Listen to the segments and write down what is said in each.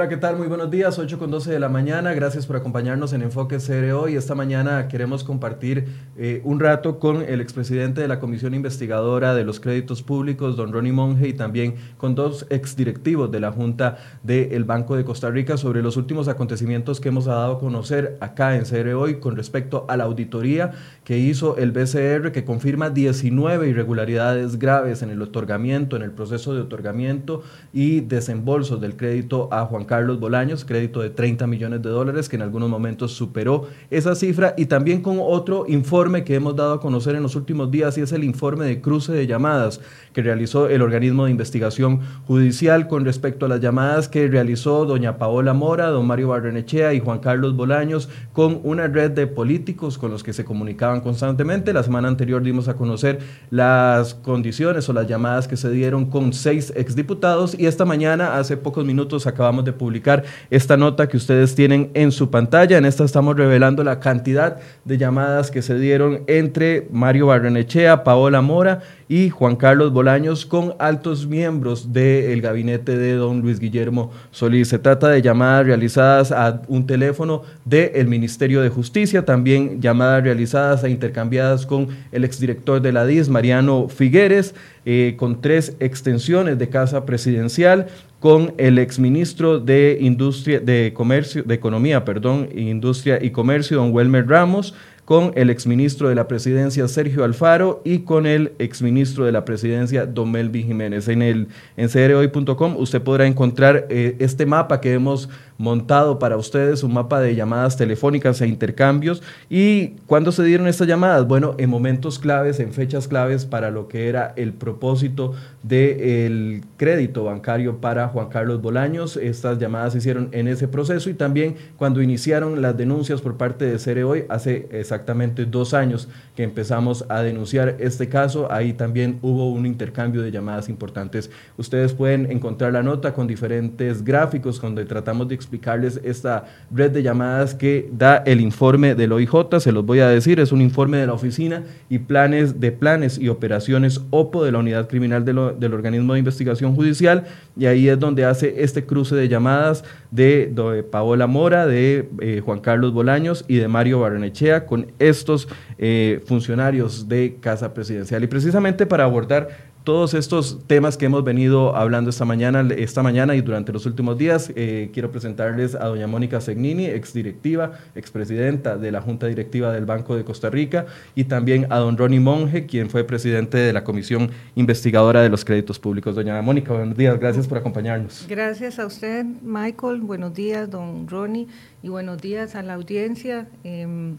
Hola, ¿qué tal? Muy buenos días, 8 con 12 de la mañana. Gracias por acompañarnos en Enfoque CRO y esta mañana queremos compartir eh, un rato con el expresidente de la Comisión Investigadora de los Créditos Públicos, don Ronnie Monge, y también con dos exdirectivos de la Junta del Banco de Costa Rica sobre los últimos acontecimientos que hemos dado a conocer acá en CRO y con respecto a la auditoría que hizo el BCR que confirma 19 irregularidades graves en el otorgamiento, en el proceso de otorgamiento y desembolsos del crédito a Juan Carlos Bolaños, crédito de 30 millones de dólares, que en algunos momentos superó esa cifra, y también con otro informe que hemos dado a conocer en los últimos días, y es el informe de cruce de llamadas que realizó el organismo de investigación judicial con respecto a las llamadas que realizó doña Paola Mora, don Mario Barrenechea y Juan Carlos Bolaños con una red de políticos con los que se comunicaban constantemente. La semana anterior dimos a conocer las condiciones o las llamadas que se dieron con seis exdiputados y esta mañana, hace pocos minutos, acabamos de publicar esta nota que ustedes tienen en su pantalla. En esta estamos revelando la cantidad de llamadas que se dieron entre Mario Barrenechea, Paola Mora y Juan Carlos Bolaños con altos miembros del gabinete de don Luis Guillermo Solís. Se trata de llamadas realizadas a un teléfono del Ministerio de Justicia, también llamadas realizadas e intercambiadas con el exdirector de la DIS, Mariano Figueres, eh, con tres extensiones de casa presidencial, con el exministro de Industria, de Comercio, de Economía, perdón, Industria y Comercio, don Welmer Ramos, con el exministro de la presidencia Sergio Alfaro y con el exministro de la presidencia Don Melvin Jiménez. En el en crhoy.com usted podrá encontrar eh, este mapa que hemos montado para ustedes, un mapa de llamadas telefónicas e intercambios. ¿Y cuándo se dieron estas llamadas? Bueno, en momentos claves, en fechas claves para lo que era el propósito del crédito bancario para Juan Carlos Bolaños. Estas llamadas se hicieron en ese proceso y también cuando iniciaron las denuncias por parte de Cere Hoy, hace exactamente dos años que empezamos a denunciar este caso, ahí también hubo un intercambio de llamadas importantes. Ustedes pueden encontrar la nota con diferentes gráficos donde tratamos de explicarles esta red de llamadas que da el informe del OIJ, se los voy a decir, es un informe de la oficina y planes de planes y operaciones OPO de la Unidad Criminal del Organismo de Investigación Judicial, y ahí es donde hace este cruce de llamadas de, Paola Mora, de eh, Juan Carlos Bolaños y de Mario Barrenechea con estos eh, funcionarios de Casa Presidencial. Y precisamente para abordar todos estos temas que hemos venido hablando esta mañana, esta mañana y durante los últimos días, eh, quiero presentarles a doña Mónica Segnini, exdirectiva, expresidenta de la Junta Directiva del Banco de Costa Rica, y también a don Ronnie Monge, quien fue presidente de la Comisión Investigadora de los Créditos Públicos. Doña Mónica, buenos días, gracias por acompañarnos. Gracias a usted, Michael, buenos días, don Ronnie, y buenos días a la audiencia. Em,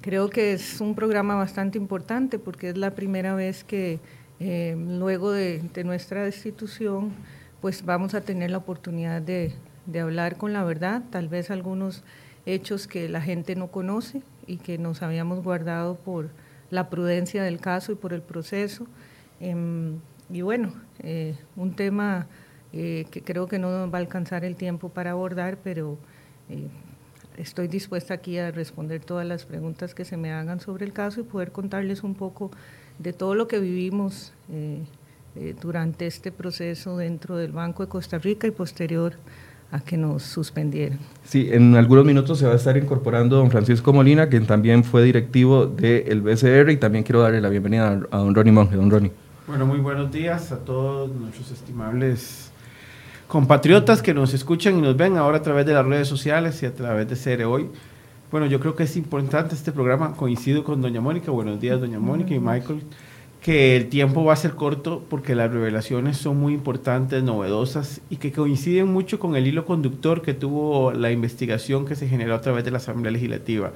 creo que es un programa bastante importante porque es la primera vez que eh, luego de, nuestra destitución, pues vamos a tener la oportunidad de, hablar con la verdad, tal vez algunos hechos que la gente no conoce y que nos habíamos guardado por la prudencia del caso y por el proceso. Em, y bueno, eh, un tema eh, que creo que no va a alcanzar el tiempo para abordar, pero estoy dispuesta aquí a responder todas las preguntas que se me hagan sobre el caso y poder contarles un poco de todo lo que vivimos eh, eh, durante este proceso dentro del Banco de Costa Rica y posterior a que nos suspendieran. Sí, en algunos minutos se va a estar incorporando don Francisco Molina, quien también fue directivo del BCR, y también quiero darle la bienvenida a, don Ronnie Monge. Don Ronnie. Bueno, muy buenos días a todos nuestros estimables compatriotas que nos escuchan y nos ven ahora a través de las redes sociales y a través de CR Hoy. Bueno, yo creo que es importante este programa. Coincido con doña Mónica. Buenos días, doña Mónica y Michael. Que el tiempo va a ser corto porque las revelaciones son muy importantes, novedosas y que coinciden mucho con el hilo conductor que tuvo la investigación que se generó a través de la Asamblea Legislativa.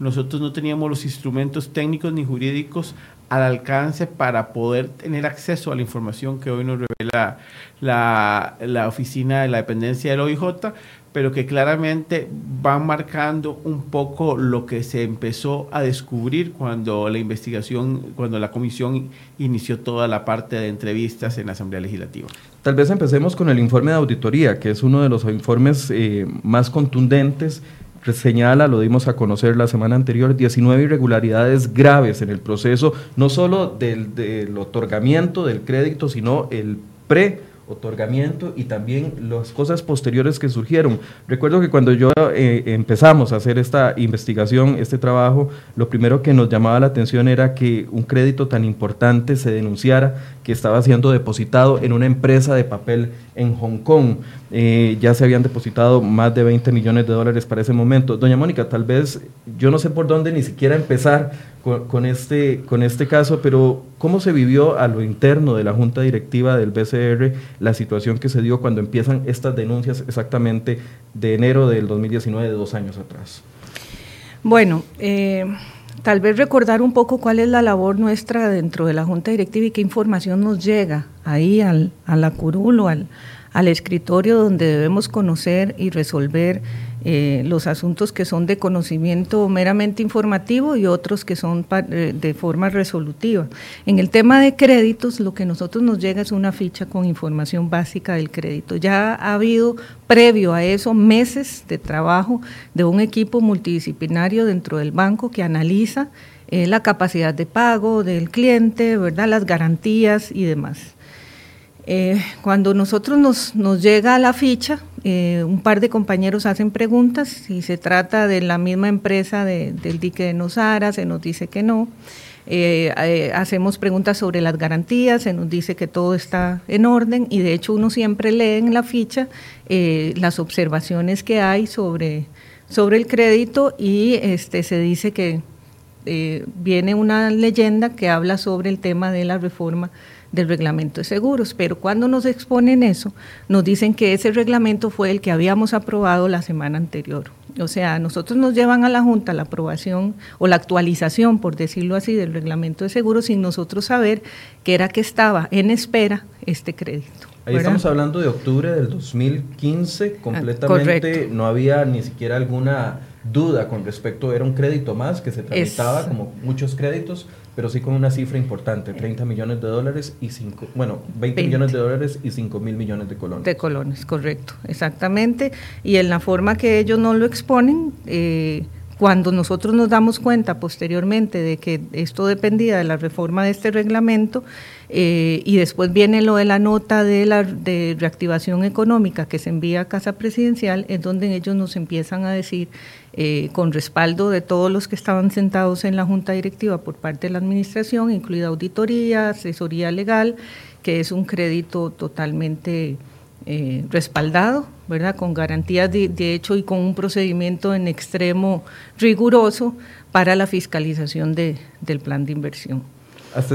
Nosotros no teníamos los instrumentos técnicos ni jurídicos al alcance para poder tener acceso a la información que hoy nos revela la, la oficina de la dependencia del OIJ, pero que claramente van marcando un poco lo que se empezó a descubrir cuando la investigación, cuando la comisión inició toda la parte de entrevistas en la Asamblea Legislativa. Tal vez empecemos con el informe de auditoría, que es uno de los informes eh, más contundentes. Señala, lo dimos a conocer la semana anterior, 19 irregularidades graves en el proceso, no solo del, del otorgamiento del crédito, sino el pre otorgamiento y también las cosas posteriores que surgieron. Recuerdo que cuando yo eh, empezamos a hacer esta investigación, este trabajo, lo primero que nos llamaba la atención era que un crédito tan importante se denunciara que estaba siendo depositado en una empresa de papel en Hong Kong. Eh, ya se habían depositado más de 20 millones de dólares para ese momento. Doña Mónica, tal vez yo no sé por dónde ni siquiera empezar con, este, con este caso, pero ¿cómo se vivió a lo interno de la Junta Directiva del BCR la situación que se dio cuando empiezan estas denuncias exactamente de enero del 2019, de dos años atrás? Bueno, eh, tal vez recordar un poco cuál es la labor nuestra dentro de la Junta Directiva y qué información nos llega ahí al, a la curul o al, al escritorio donde debemos conocer y resolver eh, los asuntos que son de conocimiento meramente informativo y otros que son eh, de forma resolutiva. En el tema de créditos, lo que nosotros nos llega es una ficha con información básica del crédito. Ya ha habido previo a eso meses de trabajo de un equipo multidisciplinario dentro del banco que analiza eh, la capacidad de pago del cliente, ¿verdad? las garantías y demás. Eh, cuando nosotros nos, nos, llega la ficha, eh, un par de compañeros hacen preguntas, si se trata de la misma empresa del dique de Nosara, se nos dice que no. Eh, hacemos preguntas sobre las garantías, se nos dice que todo está en orden y de hecho uno siempre lee en la ficha las observaciones que hay sobre, sobre el crédito y este, se dice que viene una leyenda que habla sobre el tema de la reforma del reglamento de seguros, pero cuando nos exponen eso, nos dicen que ese reglamento fue el que habíamos aprobado la semana anterior. O sea, nosotros nos llevan a la Junta la aprobación o la actualización, por decirlo así, del reglamento de seguros sin nosotros saber que era que estaba en espera este crédito. Ahí estamos hablando de octubre del 2015, ah, completamente no había ni siquiera alguna duda con respecto, era un crédito más que se tramitaba como muchos créditos, pero sí con una cifra importante, 30 millones de dólares y 5, bueno, 20, millones de dólares y 5 mil millones de colones. De colones, correcto, exactamente. Y en la forma que ellos no lo exponen, eh, cuando nosotros nos damos cuenta posteriormente de que esto dependía de la reforma de este reglamento, eh, y después viene lo de la nota de la de reactivación económica que se envía a Casa Presidencial, es donde ellos nos empiezan a decir, eh, con respaldo de todos los que estaban sentados en la Junta Directiva por parte de la Administración, incluida auditoría, asesoría legal, que es un crédito totalmente eh, respaldado, ¿verdad? Con garantías de, hecho y con un procedimiento en extremo riguroso para la fiscalización de, del plan de inversión.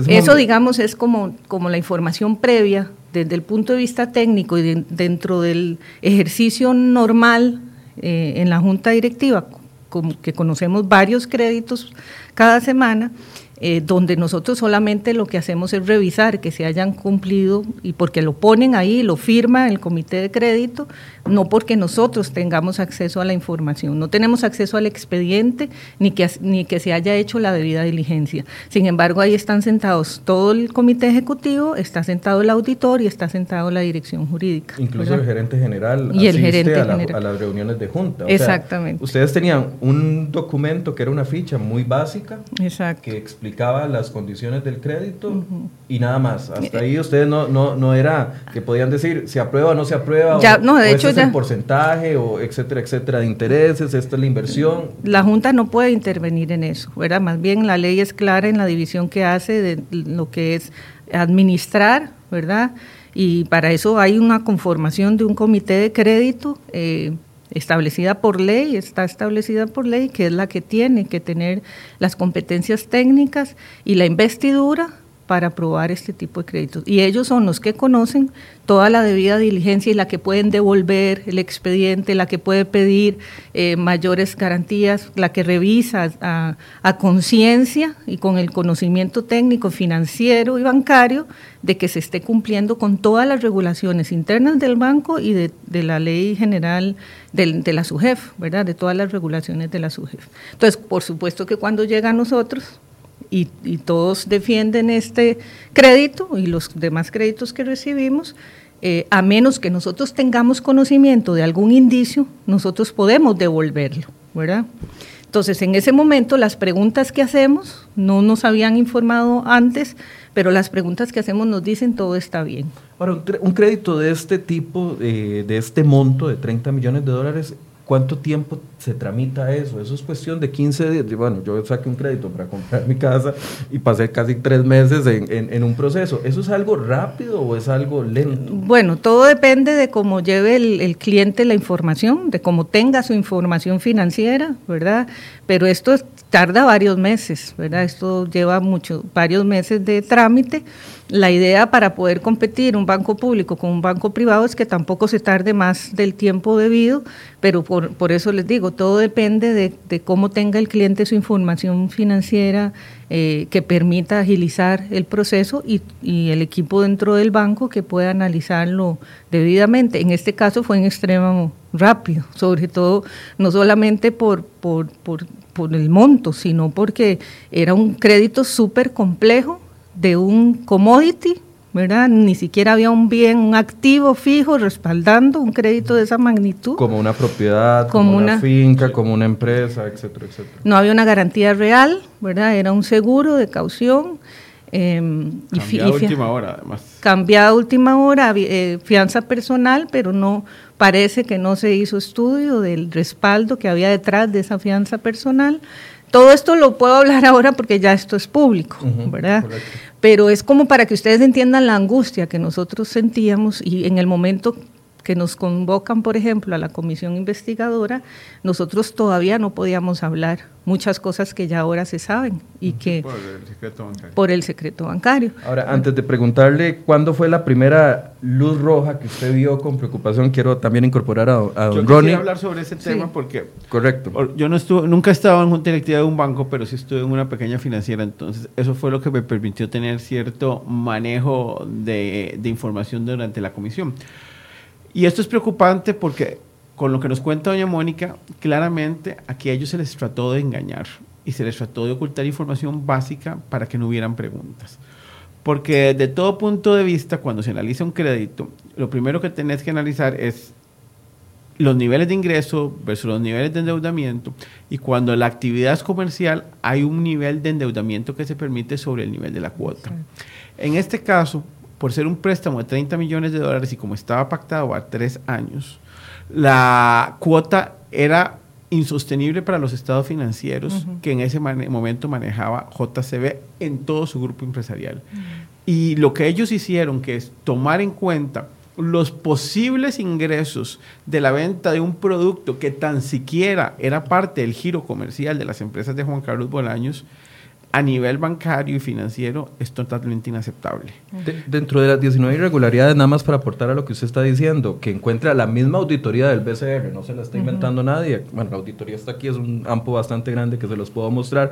Eso, digamos, es como, como la información previa desde el punto de vista técnico y dentro del ejercicio normal eh, en la junta directiva, como que conocemos varios créditos cada semana, eh, donde nosotros solamente lo que hacemos es revisar que se hayan cumplido y porque lo ponen ahí, lo firma el comité de crédito, no porque nosotros tengamos acceso a la información, no tenemos acceso al expediente ni que, ni que se haya hecho la debida diligencia. Sin embargo, ahí están sentados todo el comité ejecutivo, está sentado el auditor y está sentado la dirección jurídica. Incluso el gerente general y el gerente a, general. a, las reuniones de junta. Exactamente. ustedes tenían un documento que era una ficha muy básica Exacto. que explicaba las condiciones del crédito y nada más. Hasta ahí ustedes no, no, no era que podían decir se aprueba o no se aprueba. Ya, no, de hecho ya. el porcentaje o etcétera, etcétera de intereses, esta es la inversión. La Junta no puede intervenir en eso, ¿verdad? Más bien la ley es clara en la división que hace de lo que es administrar, ¿verdad? Y para eso hay una conformación de un comité de crédito. Eh, establecida por ley, está establecida por ley, que es la que tiene que tener las competencias técnicas y la investidura para aprobar este tipo de créditos. Y ellos son los que conocen toda la debida diligencia y la que pueden devolver el expediente, la que puede pedir eh, mayores garantías, la que revisa a, conciencia y con el conocimiento técnico, financiero y bancario de que se esté cumpliendo con todas las regulaciones internas del banco y de, de la ley general de, de, la SUGEF, ¿verdad? De todas las regulaciones de la SUGEF. Entonces, por supuesto que cuando llega a nosotros, y, todos defienden este crédito y los demás créditos que recibimos, eh, a menos que nosotros tengamos conocimiento de algún indicio, nosotros podemos devolverlo, ¿verdad? Entonces, en ese momento, las preguntas que hacemos no nos habían informado antes, pero las preguntas que hacemos nos dicen todo está bien. Ahora, un crédito de este tipo, eh, de este monto de 30 millones de dólares, ¿Cuánto tiempo se tramita eso? Eso es cuestión de 15 días. Bueno, yo saqué un crédito para comprar mi casa y pasé casi tres meses en, un proceso. ¿Eso es algo rápido o es algo lento? Bueno, todo depende de cómo lleve el, el cliente la información, de cómo tenga su información financiera, ¿verdad? Pero esto tarda varios meses, ¿verdad? Esto lleva mucho, varios meses de trámite la idea para poder competir un banco público con un banco privado es que tampoco se tarde más del tiempo debido, pero por, por eso les digo, todo depende de, cómo tenga el cliente su información financiera eh, que permita agilizar el proceso y, y, el equipo dentro del banco que pueda analizarlo debidamente. En este caso fue en extremo rápido, sobre todo no solamente por, por, por el monto, sino porque era un crédito súper complejo de un commodity, ¿verdad? Ni siquiera había un bien, un activo fijo respaldando un crédito de esa magnitud. Como una propiedad, como, una, finca, como una empresa, etcétera, etcétera. No había una garantía real, ¿verdad? Era un seguro de caución. Eh, cambiado a última hora, además. Cambiado a última hora, eh, fianza personal, pero no parece que no se hizo estudio del respaldo que había detrás de esa fianza personal. Todo esto lo puedo hablar ahora porque ya esto es público, ¿verdad? Pero es como para que ustedes entiendan la angustia que nosotros sentíamos y en el momento que nos convocan, por ejemplo, a la comisión investigadora, nosotros todavía no podíamos hablar muchas cosas que ya ahora se saben y que por el secreto bancario. Por el secreto bancario. Ahora, antes de preguntarle cuándo fue la primera luz roja que usted vio con preocupación, quiero también incorporar a, a don Ronnie. Yo hablar sobre ese tema porque correcto. Yo no estuve, nunca he estado en junta directiva de un banco, pero sí estuve en una pequeña financiera, entonces eso fue lo que me permitió tener cierto manejo de, de información durante la comisión. Y esto es preocupante porque con lo que nos cuenta doña Mónica, claramente aquí a ellos se les trató de engañar y se les trató de ocultar información básica para que no hubieran preguntas. Porque de todo punto de vista, cuando se analiza un crédito, lo primero que tenés que analizar es los niveles de ingreso versus los niveles de endeudamiento y cuando la actividad es comercial hay un nivel de endeudamiento que se permite sobre el nivel de la cuota. En este caso, por ser un préstamo de 30 millones de dólares y como estaba pactado a tres años, la cuota era insostenible para los estados financieros que en ese momento manejaba JCB en todo su grupo empresarial. Y lo que ellos hicieron, que es tomar en cuenta los posibles ingresos de la venta de un producto que tan siquiera era parte del giro comercial de las empresas de Juan Carlos Bolaños, a nivel bancario y financiero es totalmente inaceptable. dentro de las 19 irregularidades, nada más para aportar a lo que usted está diciendo, que encuentra la misma auditoría del BCR, no se la está inventando nadie. Bueno, la auditoría está aquí, es un campo bastante grande que se los puedo mostrar.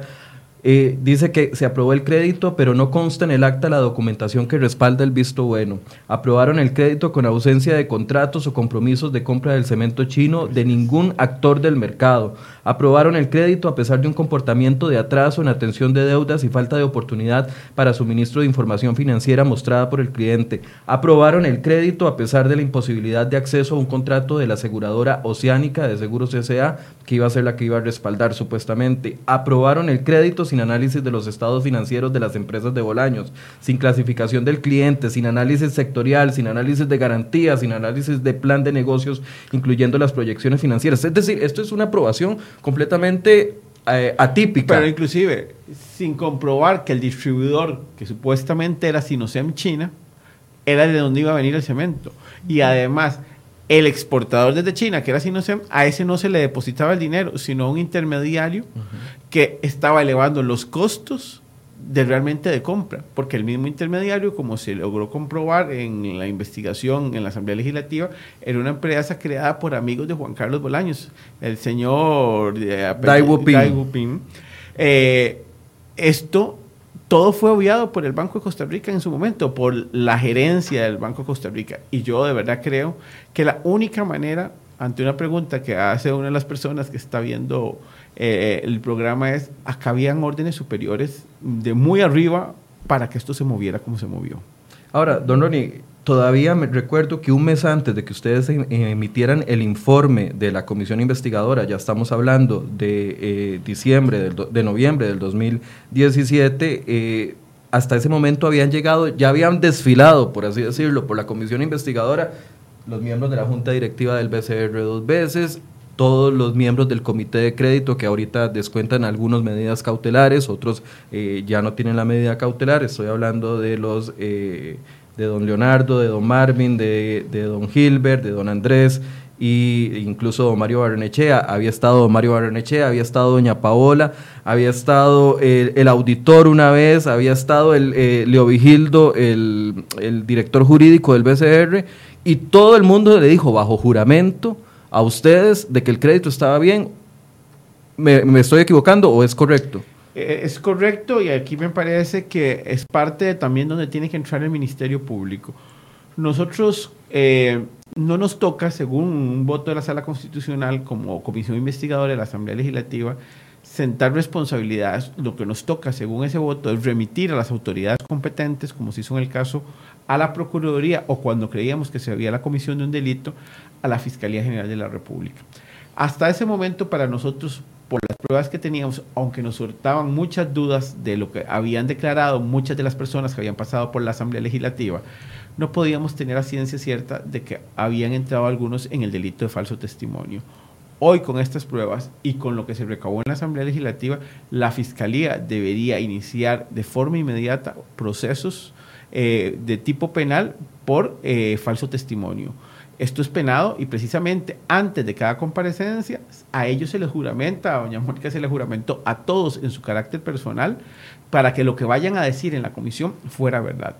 Eh, dice que se aprobó el crédito, pero no consta en el acta la documentación que respalda el visto bueno. Aprobaron el crédito con ausencia de contratos o compromisos de compra del cemento chino de ningún actor del mercado. Aprobaron el crédito a pesar de un comportamiento de atraso en atención de deudas y falta de oportunidad para suministro de información financiera mostrada por el cliente. Aprobaron el crédito a pesar de la imposibilidad de acceso a un contrato de la aseguradora Oceánica de Seguros S.A., que iba a ser la que iba a respaldar supuestamente. Aprobaron el crédito sin análisis de los estados financieros de las empresas de Bolaños, sin clasificación del cliente, sin análisis sectorial, sin análisis de garantías, sin análisis de plan de negocios, incluyendo las proyecciones financieras. Es decir, esto es una aprobación completamente eh, atípica. Pero inclusive, sin comprobar que el distribuidor, que supuestamente era Sinosem China, era de donde iba a venir el cemento. Y además, el exportador desde China, que era Sinosem, a ese no se le depositaba el dinero, sino un intermediario que estaba elevando los costos de realmente de compra, porque el mismo intermediario, como se logró comprobar en la investigación en la Asamblea Legislativa, era una empresa creada por amigos de Juan Carlos Bolaños, el señor eh, Dai eh, esto todo fue obviado por el Banco de Costa Rica en su momento, por la gerencia del Banco de Costa Rica. Y yo de verdad creo que la única manera, ante una pregunta que hace una de las personas que está viendo eh, el programa es, acá habían órdenes superiores de muy arriba para que esto se moviera como se movió. Ahora, don Ronnie, todavía me recuerdo que un mes antes de que ustedes em, emitieran el informe de la comisión investigadora, ya estamos hablando de eh, diciembre, de noviembre del 2017, eh, hasta ese momento habían llegado, ya habían desfilado, por así decirlo, por la comisión investigadora los miembros de la junta directiva del BCR dos veces, todos los miembros del comité de crédito que ahorita descuentan algunas medidas cautelares, otros eh, ya no tienen la medida cautelar, estoy hablando de los eh, de don Leonardo, de don Marvin, de, don Gilbert, de don Andrés, y incluso don Mario Barrenechea, había estado don Mario Barrenechea, había estado doña Paola, había estado el, auditor una vez, había estado el eh, Leo Vigildo, el, el director jurídico del BCR, y todo el mundo le dijo bajo juramento, a ustedes de que el crédito estaba bien. ¿Me, estoy equivocando o es correcto? Eh, es correcto y aquí me parece que es parte también donde tiene que entrar el Ministerio Público. Nosotros eh, no nos toca, según un voto de la Sala Constitucional como Comisión Investigadora de la Asamblea Legislativa, sentar responsabilidades. Lo que nos toca, según ese voto, es remitir a las autoridades competentes, como se hizo en el caso a la Procuraduría o cuando creíamos que se había la comisión de un delito, a la Fiscalía General de la República. Hasta ese momento para nosotros, por las pruebas que teníamos, aunque nos surtaban muchas dudas de lo que habían declarado muchas de las personas que habían pasado por la Asamblea Legislativa, no podíamos tener a ciencia cierta de que habían entrado algunos en el delito de falso testimonio. Hoy con estas pruebas y con lo que se recabó en la Asamblea Legislativa, la Fiscalía debería iniciar de forma inmediata procesos eh, de tipo penal por eh, falso testimonio. Esto es penado y precisamente antes de cada comparecencia a ellos se les juramenta, a doña Mónica se les juramentó a todos en su carácter personal para que lo que vayan a decir en la comisión fuera verdad.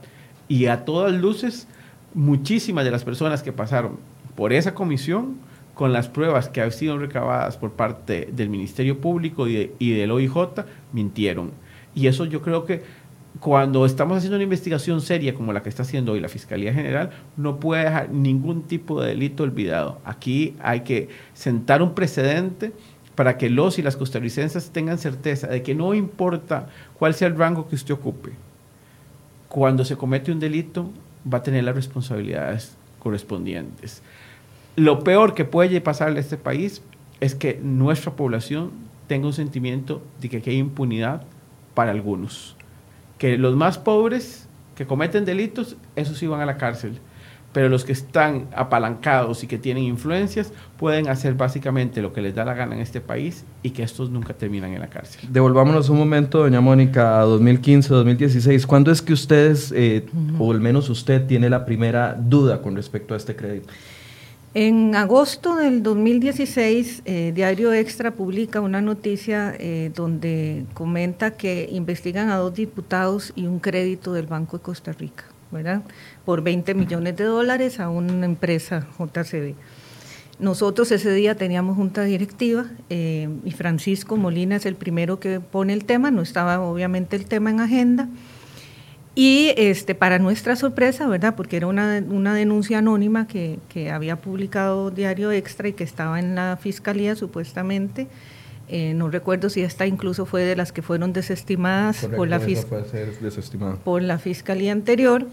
Y a todas luces, muchísimas de las personas que pasaron por esa comisión, con las pruebas que han sido recabadas por parte del Ministerio Público y, y del OIJ, mintieron. Y eso yo creo que cuando estamos haciendo una investigación seria como la que está haciendo hoy la Fiscalía General, no puede dejar ningún tipo de delito olvidado. Aquí hay que sentar un precedente para que los y las costarricenses tengan certeza de que no importa cuál sea el rango que usted ocupe, cuando se comete un delito va a tener las responsabilidades correspondientes. Lo peor que puede pasarle a este país es que nuestra población tenga un sentimiento de que hay impunidad para algunos que los más pobres que cometen delitos, esos iban a la cárcel. Pero los que están apalancados y que tienen influencias pueden hacer básicamente lo que les da la gana en este país y que estos nunca terminan en la cárcel. Devolvámonos un momento, doña Mónica, a 2015, 2016. ¿Cuándo es que ustedes, eh, o al menos usted, tiene la primera duda con respecto a este crédito? En agosto del 2016, eh, Diario Extra publica una noticia eh, donde comenta que investigan a dos diputados y un crédito del Banco de Costa Rica, ¿verdad? Por 20 millones de dólares a una empresa JCB. Nosotros ese día teníamos junta directiva eh, y Francisco Molina es el primero que pone el tema, no estaba obviamente el tema en agenda. Y este, para nuestra sorpresa, ¿verdad? Porque era una, una denuncia anónima que, que, había publicado Diario Extra y que estaba en la fiscalía supuestamente. Eh, no recuerdo si esta incluso fue de las que fueron desestimadas por, la por la fiscalía anterior.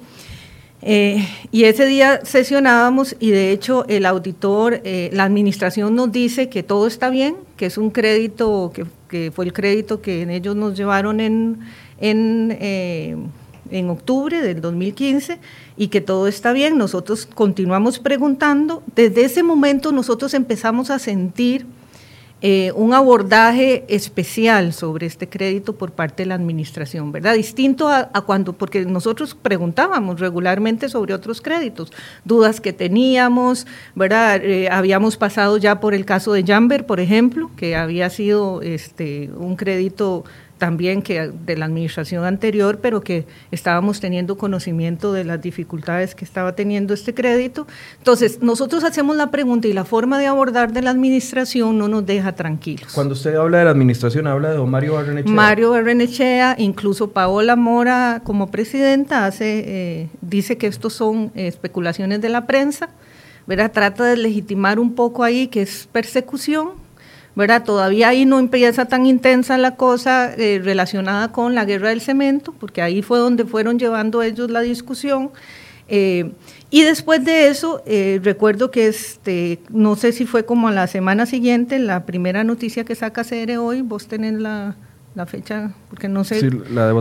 Eh, y ese día sesionábamos y de hecho el auditor, eh, la administración nos dice que todo está bien, que es un crédito, que, que fue el crédito que ellos nos llevaron en, en en octubre del 2015 y que todo está bien. Nosotros continuamos preguntando. Desde ese momento nosotros empezamos a sentir eh, un abordaje especial sobre este crédito por parte de la administración, ¿verdad? Distinto a, cuando, porque nosotros preguntábamos regularmente sobre otros créditos, dudas que teníamos, ¿verdad? Eh, habíamos pasado ya por el caso de Jamber, por ejemplo, que había sido este, un crédito también que de la administración anterior, pero que estábamos teniendo conocimiento de las dificultades que estaba teniendo este crédito. Entonces, nosotros hacemos la pregunta y la forma de abordar de la administración no nos deja tranquilos. Cuando usted habla de la administración, habla de don Mario Barrenechea. Mario Barrenechea, incluso Paola Mora como presidenta hace, eh, dice que estos son especulaciones de la prensa, ¿verdad? Trata de legitimar un poco ahí que es persecución, ¿verdad? Todavía ahí no empieza tan intensa la cosa eh, relacionada con la guerra del cemento, porque ahí fue donde fueron llevando ellos la discusión. Eh, y después de eso, eh, recuerdo que este, no sé si fue como a la semana siguiente, la primera noticia que saca CR hoy, vos tenés la, la fecha, porque no sé,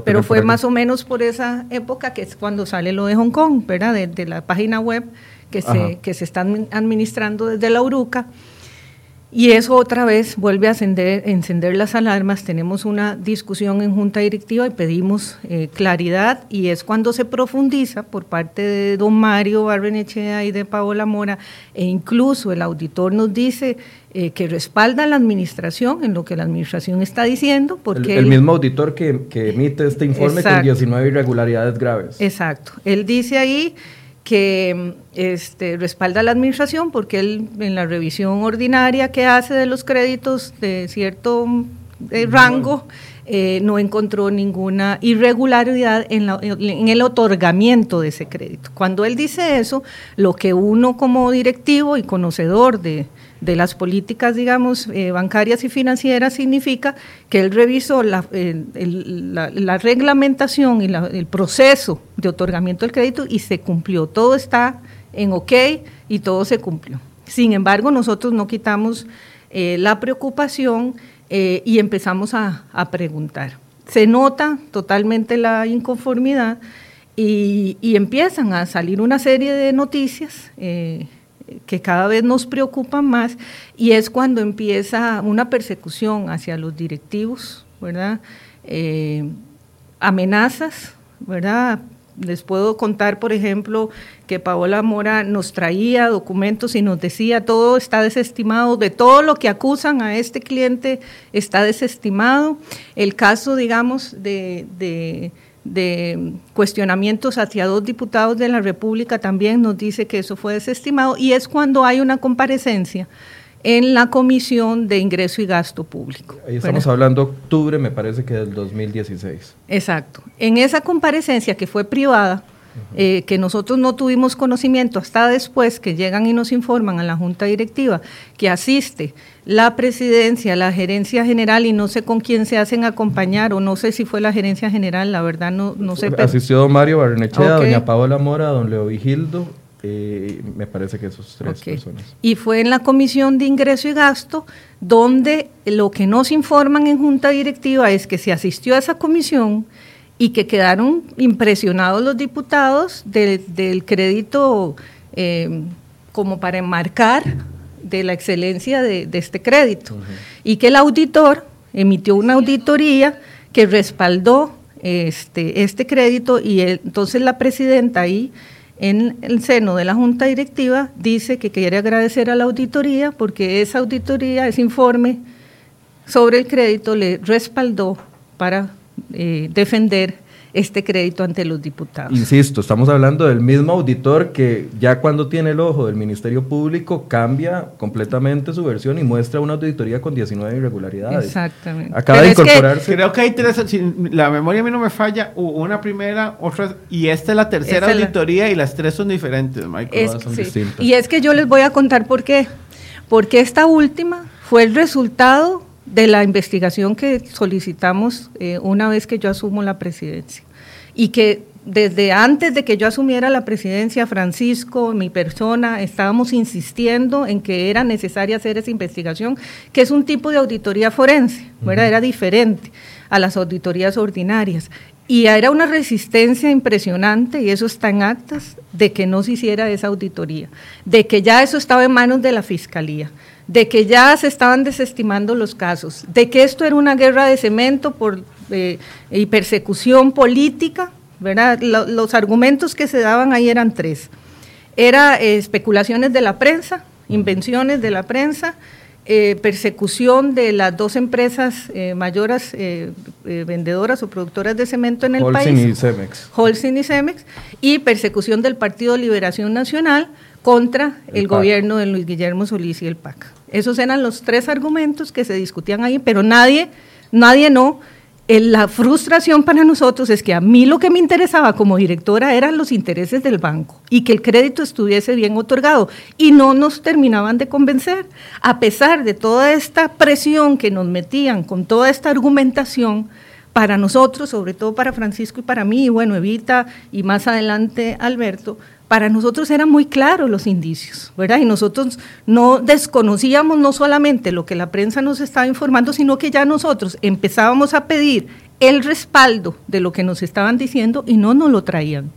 pero fue más o menos por esa época que es cuando sale lo de Hong Kong, ¿verdad? De, la página web que se, que se está administrando desde la URUCA. Y eso otra vez vuelve a encender, las alarmas. Tenemos una discusión en junta directiva y pedimos eh, claridad y es cuando se profundiza por parte de don Mario Barrenechea y de Paola Mora e incluso el auditor nos dice eh, que respalda a la administración en lo que la administración está diciendo. Porque el, mismo auditor que, emite este informe con 19 irregularidades graves. Exacto. Él dice ahí que este, respalda a la administración porque él en la revisión ordinaria que hace de los créditos de cierto eh, rango eh, no encontró ninguna irregularidad en, en, el otorgamiento de ese crédito. Cuando él dice eso, lo que uno como directivo y conocedor de, de las políticas, digamos, eh, bancarias y financieras significa que él revisó la, la, reglamentación y el proceso de otorgamiento del crédito y se cumplió. Todo está en ok y todo se cumplió. Sin embargo, nosotros no quitamos eh, la preocupación eh, y empezamos a, preguntar. Se nota totalmente la inconformidad y, y, empiezan a salir una serie de noticias que cada vez nos preocupan más y es cuando empieza una persecución hacia los directivos, ¿verdad? Eh, amenazas, ¿verdad? Les puedo contar, por ejemplo, que Paola Mora nos traía documentos y nos decía todo está desestimado, de todo lo que acusan a este cliente está desestimado. El caso, digamos, de de cuestionamientos hacia dos diputados de la República también nos dice que eso fue desestimado y es cuando hay una comparecencia en la Comisión de Ingreso y Gasto Público. Ahí estamos hablando octubre, me parece que del 2016. Exacto. En esa comparecencia que fue privada, eh, que nosotros no tuvimos conocimiento hasta después que llegan y nos informan a la Junta Directiva que asiste la presidencia, la gerencia general y no sé con quién se hacen acompañar o no sé si fue la gerencia general, la verdad no, no sé. Asistió don Mario Barnechea, doña Paola Mora, don Leo Vigildo, eh, me parece que esos tres personas. Y fue en la Comisión de Ingreso y Gasto donde lo que nos informan en Junta Directiva es que se asistió a esa comisión y que quedaron impresionados los diputados del crédito eh, como para enmarcar de la excelencia de, este crédito. Y que el auditor emitió una auditoría que respaldó este, este crédito y entonces la presidenta ahí en el seno de la Junta Directiva dice que quiere agradecer a la auditoría porque esa auditoría, ese informe sobre el crédito le respaldó para eh, defender este crédito ante los diputados. Insisto, estamos hablando del mismo auditor que ya cuando tiene el ojo del Ministerio Público cambia completamente su versión y muestra una auditoría con 19 irregularidades. Exactamente. Acaba de incorporarse. creo que hay tres, la memoria a mí no me falla, una primera, otra, y esta es la tercera auditoría y las tres son diferentes, Michael. son distintas. Y es que yo les voy a contar por qué. Porque esta última fue el resultado de la investigación que solicitamos eh, una vez que yo asumo la presidencia. Y que desde antes de que yo asumiera la presidencia, Francisco, mi persona, estábamos insistiendo en que era necesaria hacer esa investigación, que es un tipo de auditoría forense, era diferente a las auditorías ordinarias. Y era una resistencia impresionante, y eso está en actas, de que no se hiciera esa auditoría, de que ya eso estaba en manos de la Fiscalía de que ya se estaban desestimando los casos, de que esto era una guerra de cemento por, eh, y persecución política, ¿verdad? los argumentos que se daban ahí eran tres. Era eh, especulaciones de la prensa, invenciones de la prensa, eh, persecución de las dos empresas mayores vendedoras o productoras de cemento en el país. Y Cemex. Holcim y Cemex. Y persecución del Partido Liberación Nacional contra el, gobierno de Luis Guillermo Solís y el PAC. Esos eran los tres argumentos que se discutían ahí, pero nadie, nadie no. La frustración para nosotros es que a mí lo que me interesaba como directora eran los intereses del banco y que el crédito estuviese bien otorgado y no nos terminaban de convencer. A pesar de toda esta presión que nos metían con toda esta argumentación, para nosotros, sobre todo para Francisco y para mí, y bueno, Evita y más adelante Alberto, para nosotros eran muy claros los indicios, ¿verdad? Y nosotros no desconocíamos no solamente lo que la prensa nos estaba informando, sino que ya nosotros empezábamos a pedir el respaldo de lo que nos estaban diciendo y no nos lo traían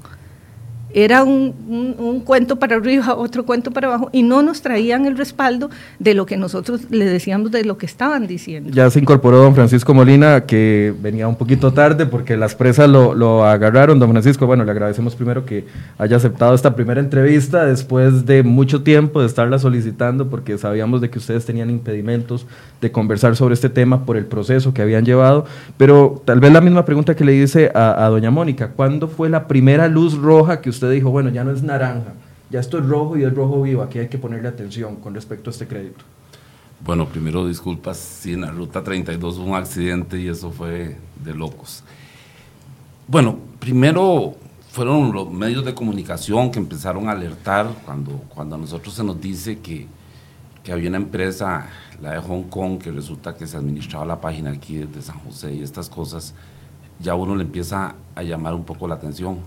era un, cuento para arriba, otro cuento para abajo, y no nos traían el respaldo de lo que nosotros le decíamos de lo que estaban diciendo. Ya se incorporó don Francisco Molina, que venía un poquito tarde porque las presas lo, lo agarraron. Don Francisco, bueno, le agradecemos primero que haya aceptado esta primera entrevista después de mucho tiempo de estarla solicitando, porque sabíamos de que ustedes tenían impedimentos de conversar sobre este tema por el proceso que habían llevado. Pero tal vez la misma pregunta que le hice a, doña Mónica, ¿cuándo fue la primera luz roja que usted dijo, bueno, ya no es naranja, ya esto es rojo y es rojo vivo, aquí hay que ponerle atención con respecto a este crédito? Bueno, primero disculpas, sí, en la ruta 32 hubo un accidente y eso fue de locos. Bueno, primero fueron los medios de comunicación que empezaron a alertar cuando, cuando a nosotros se nos dice que, que había una empresa, la de Hong Kong, que resulta que se administraba la página aquí de San José y estas cosas, ya uno le empieza a llamar un poco la atención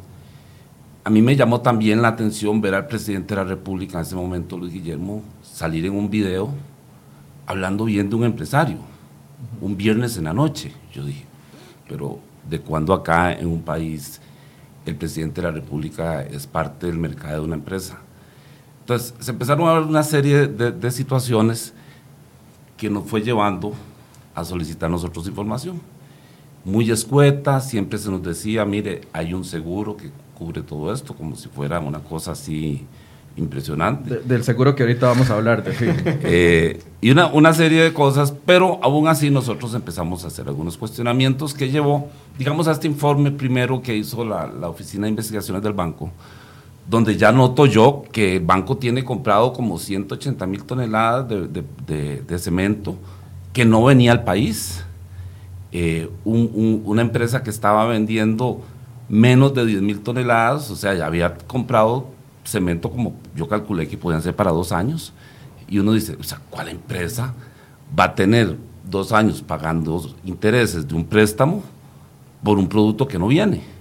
a mí me llamó también la atención ver al presidente de la República en ese momento, Luis Guillermo, salir en un video hablando bien de un empresario, un viernes en la noche. Yo dije, pero ¿de cuándo acá en un país el presidente de la República es parte del mercado de una empresa? Entonces, se empezaron a ver una serie de, de situaciones que nos fue llevando a solicitar nosotros información. Muy escueta, siempre se nos decía, mire, hay un seguro que cubre todo esto, como si fuera una cosa así impresionante. del seguro que ahorita vamos a hablar, de eh, y una, una, serie de cosas, pero aún así nosotros empezamos a hacer algunos cuestionamientos que llevó, digamos, a este informe primero que hizo la, la Oficina de Investigaciones del Banco, donde ya noto yo que el banco tiene comprado como 180 mil toneladas de, cemento que no venía al país. Eh, una empresa que estaba vendiendo menos de 10 mil toneladas, o sea, ya había comprado cemento como yo calculé que podían ser para dos años. Y uno dice, o sea, ¿cuál empresa va a tener dos años pagando intereses de un préstamo por un producto que no viene?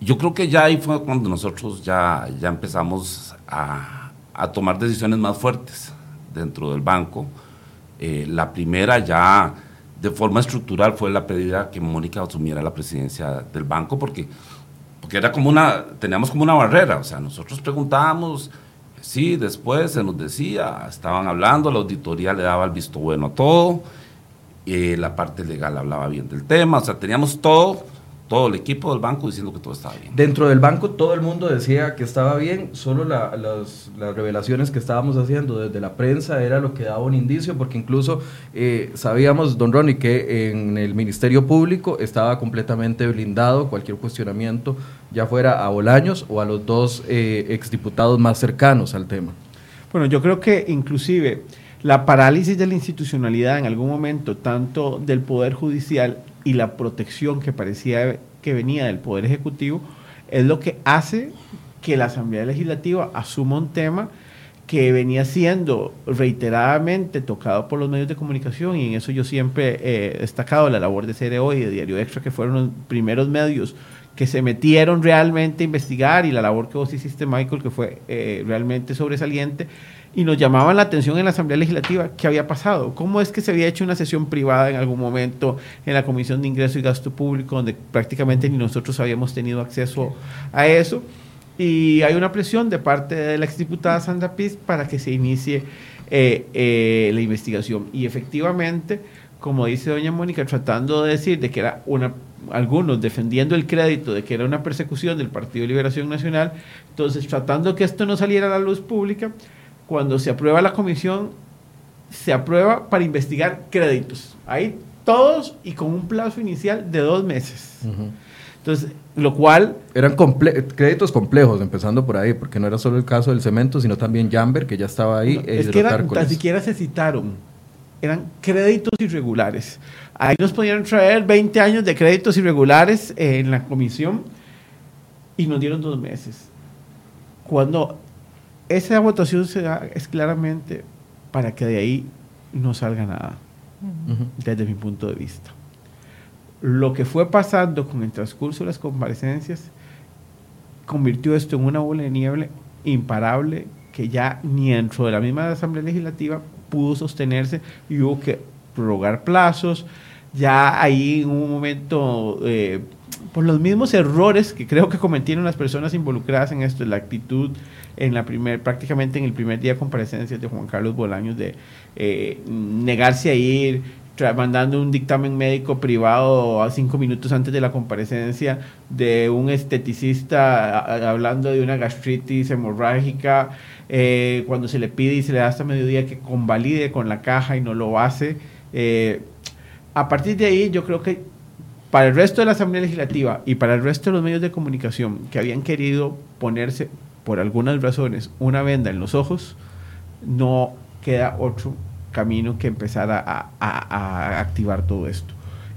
Yo creo que ya ahí fue cuando nosotros ya, ya empezamos a, a tomar decisiones más fuertes dentro del banco. Eh, la primera ya de forma estructural fue la pedida que Mónica asumiera la presidencia del banco porque, porque era como una, teníamos como una barrera, o sea, nosotros preguntábamos, sí, después se nos decía, estaban hablando, la auditoría le daba el visto bueno a todo, y la parte legal hablaba bien del tema, o sea, teníamos todo todo el equipo del banco diciendo que todo estaba bien. Dentro del banco todo el mundo decía que estaba bien, solo las, revelaciones que estábamos haciendo desde la prensa era lo que daba un indicio, porque incluso eh, sabíamos, don Ronnie, que en el Ministerio Público estaba completamente blindado cualquier cuestionamiento, ya fuera a Bolaños o a los dos eh, exdiputados más cercanos al tema. Bueno, yo creo que inclusive la parálisis de la institucionalidad en algún momento, tanto del Poder Judicial y la protección que parecía que venía del Poder Ejecutivo es lo que hace que la Asamblea Legislativa asuma un tema que venía siendo reiteradamente tocado por los medios de comunicación y en eso yo siempre he destacado la labor de CRO y de Diario Extra, que fueron los primeros medios que se metieron realmente a investigar y la labor que vos hiciste, Michael, que fue eh, realmente sobresaliente y nos llamaban la atención en la Asamblea Legislativa qué había pasado, cómo es que se había hecho una sesión privada en algún momento en la Comisión de Ingreso y Gasto Público, donde prácticamente ni nosotros habíamos tenido acceso a eso. Y hay una presión de parte de la exdiputada Sandra Piz para que se inicie eh, eh, la investigación. Y efectivamente, como dice doña Mónica, tratando de decir de que era una algunos defendiendo el crédito de que era una persecución del Partido de Liberación Nacional, entonces tratando que esto no saliera a la luz pública, cuando se aprueba la comisión, se aprueba para investigar créditos. Ahí todos y con un plazo inicial de dos meses. Entonces, lo cual... Eran créditos complejos, empezando por ahí, porque no era solo el caso del cemento, sino también Jamber, que ya estaba ahí. E es que eran, ni siquiera se citaron. Eran créditos irregulares. Ahí nos podían traer 20 años de créditos irregulares en la comisión y nos dieron dos meses. Cuando esa votación se da es claramente para que de ahí no salga nada, desde mi punto de vista. Lo que fue pasando con el transcurso de las comparecencias convirtió esto en una bola de nieve imparable que ya ni dentro de la misma Asamblea Legislativa pudo sostenerse y hubo que prorrogar plazos. Ya ahí en un momento, eh, por los mismos errores que creo que cometieron las personas involucradas en esto, la actitud en la primer, prácticamente en el primer día de comparecencia de Juan Carlos Bolaños de eh, negarse a ir, mandando un dictamen médico privado a cinco minutos antes de la comparecencia de un esteticista hablando de una gastritis hemorrágica, eh, cuando se le pide y se le da hasta mediodía que convalide con la caja y no lo hace. Eh, a partir de ahí yo creo que para el resto de la Asamblea Legislativa y para el resto de los medios de comunicación que habían querido ponerse por algunas razones una venda en los ojos, no queda otro camino que empezar a, activar todo esto.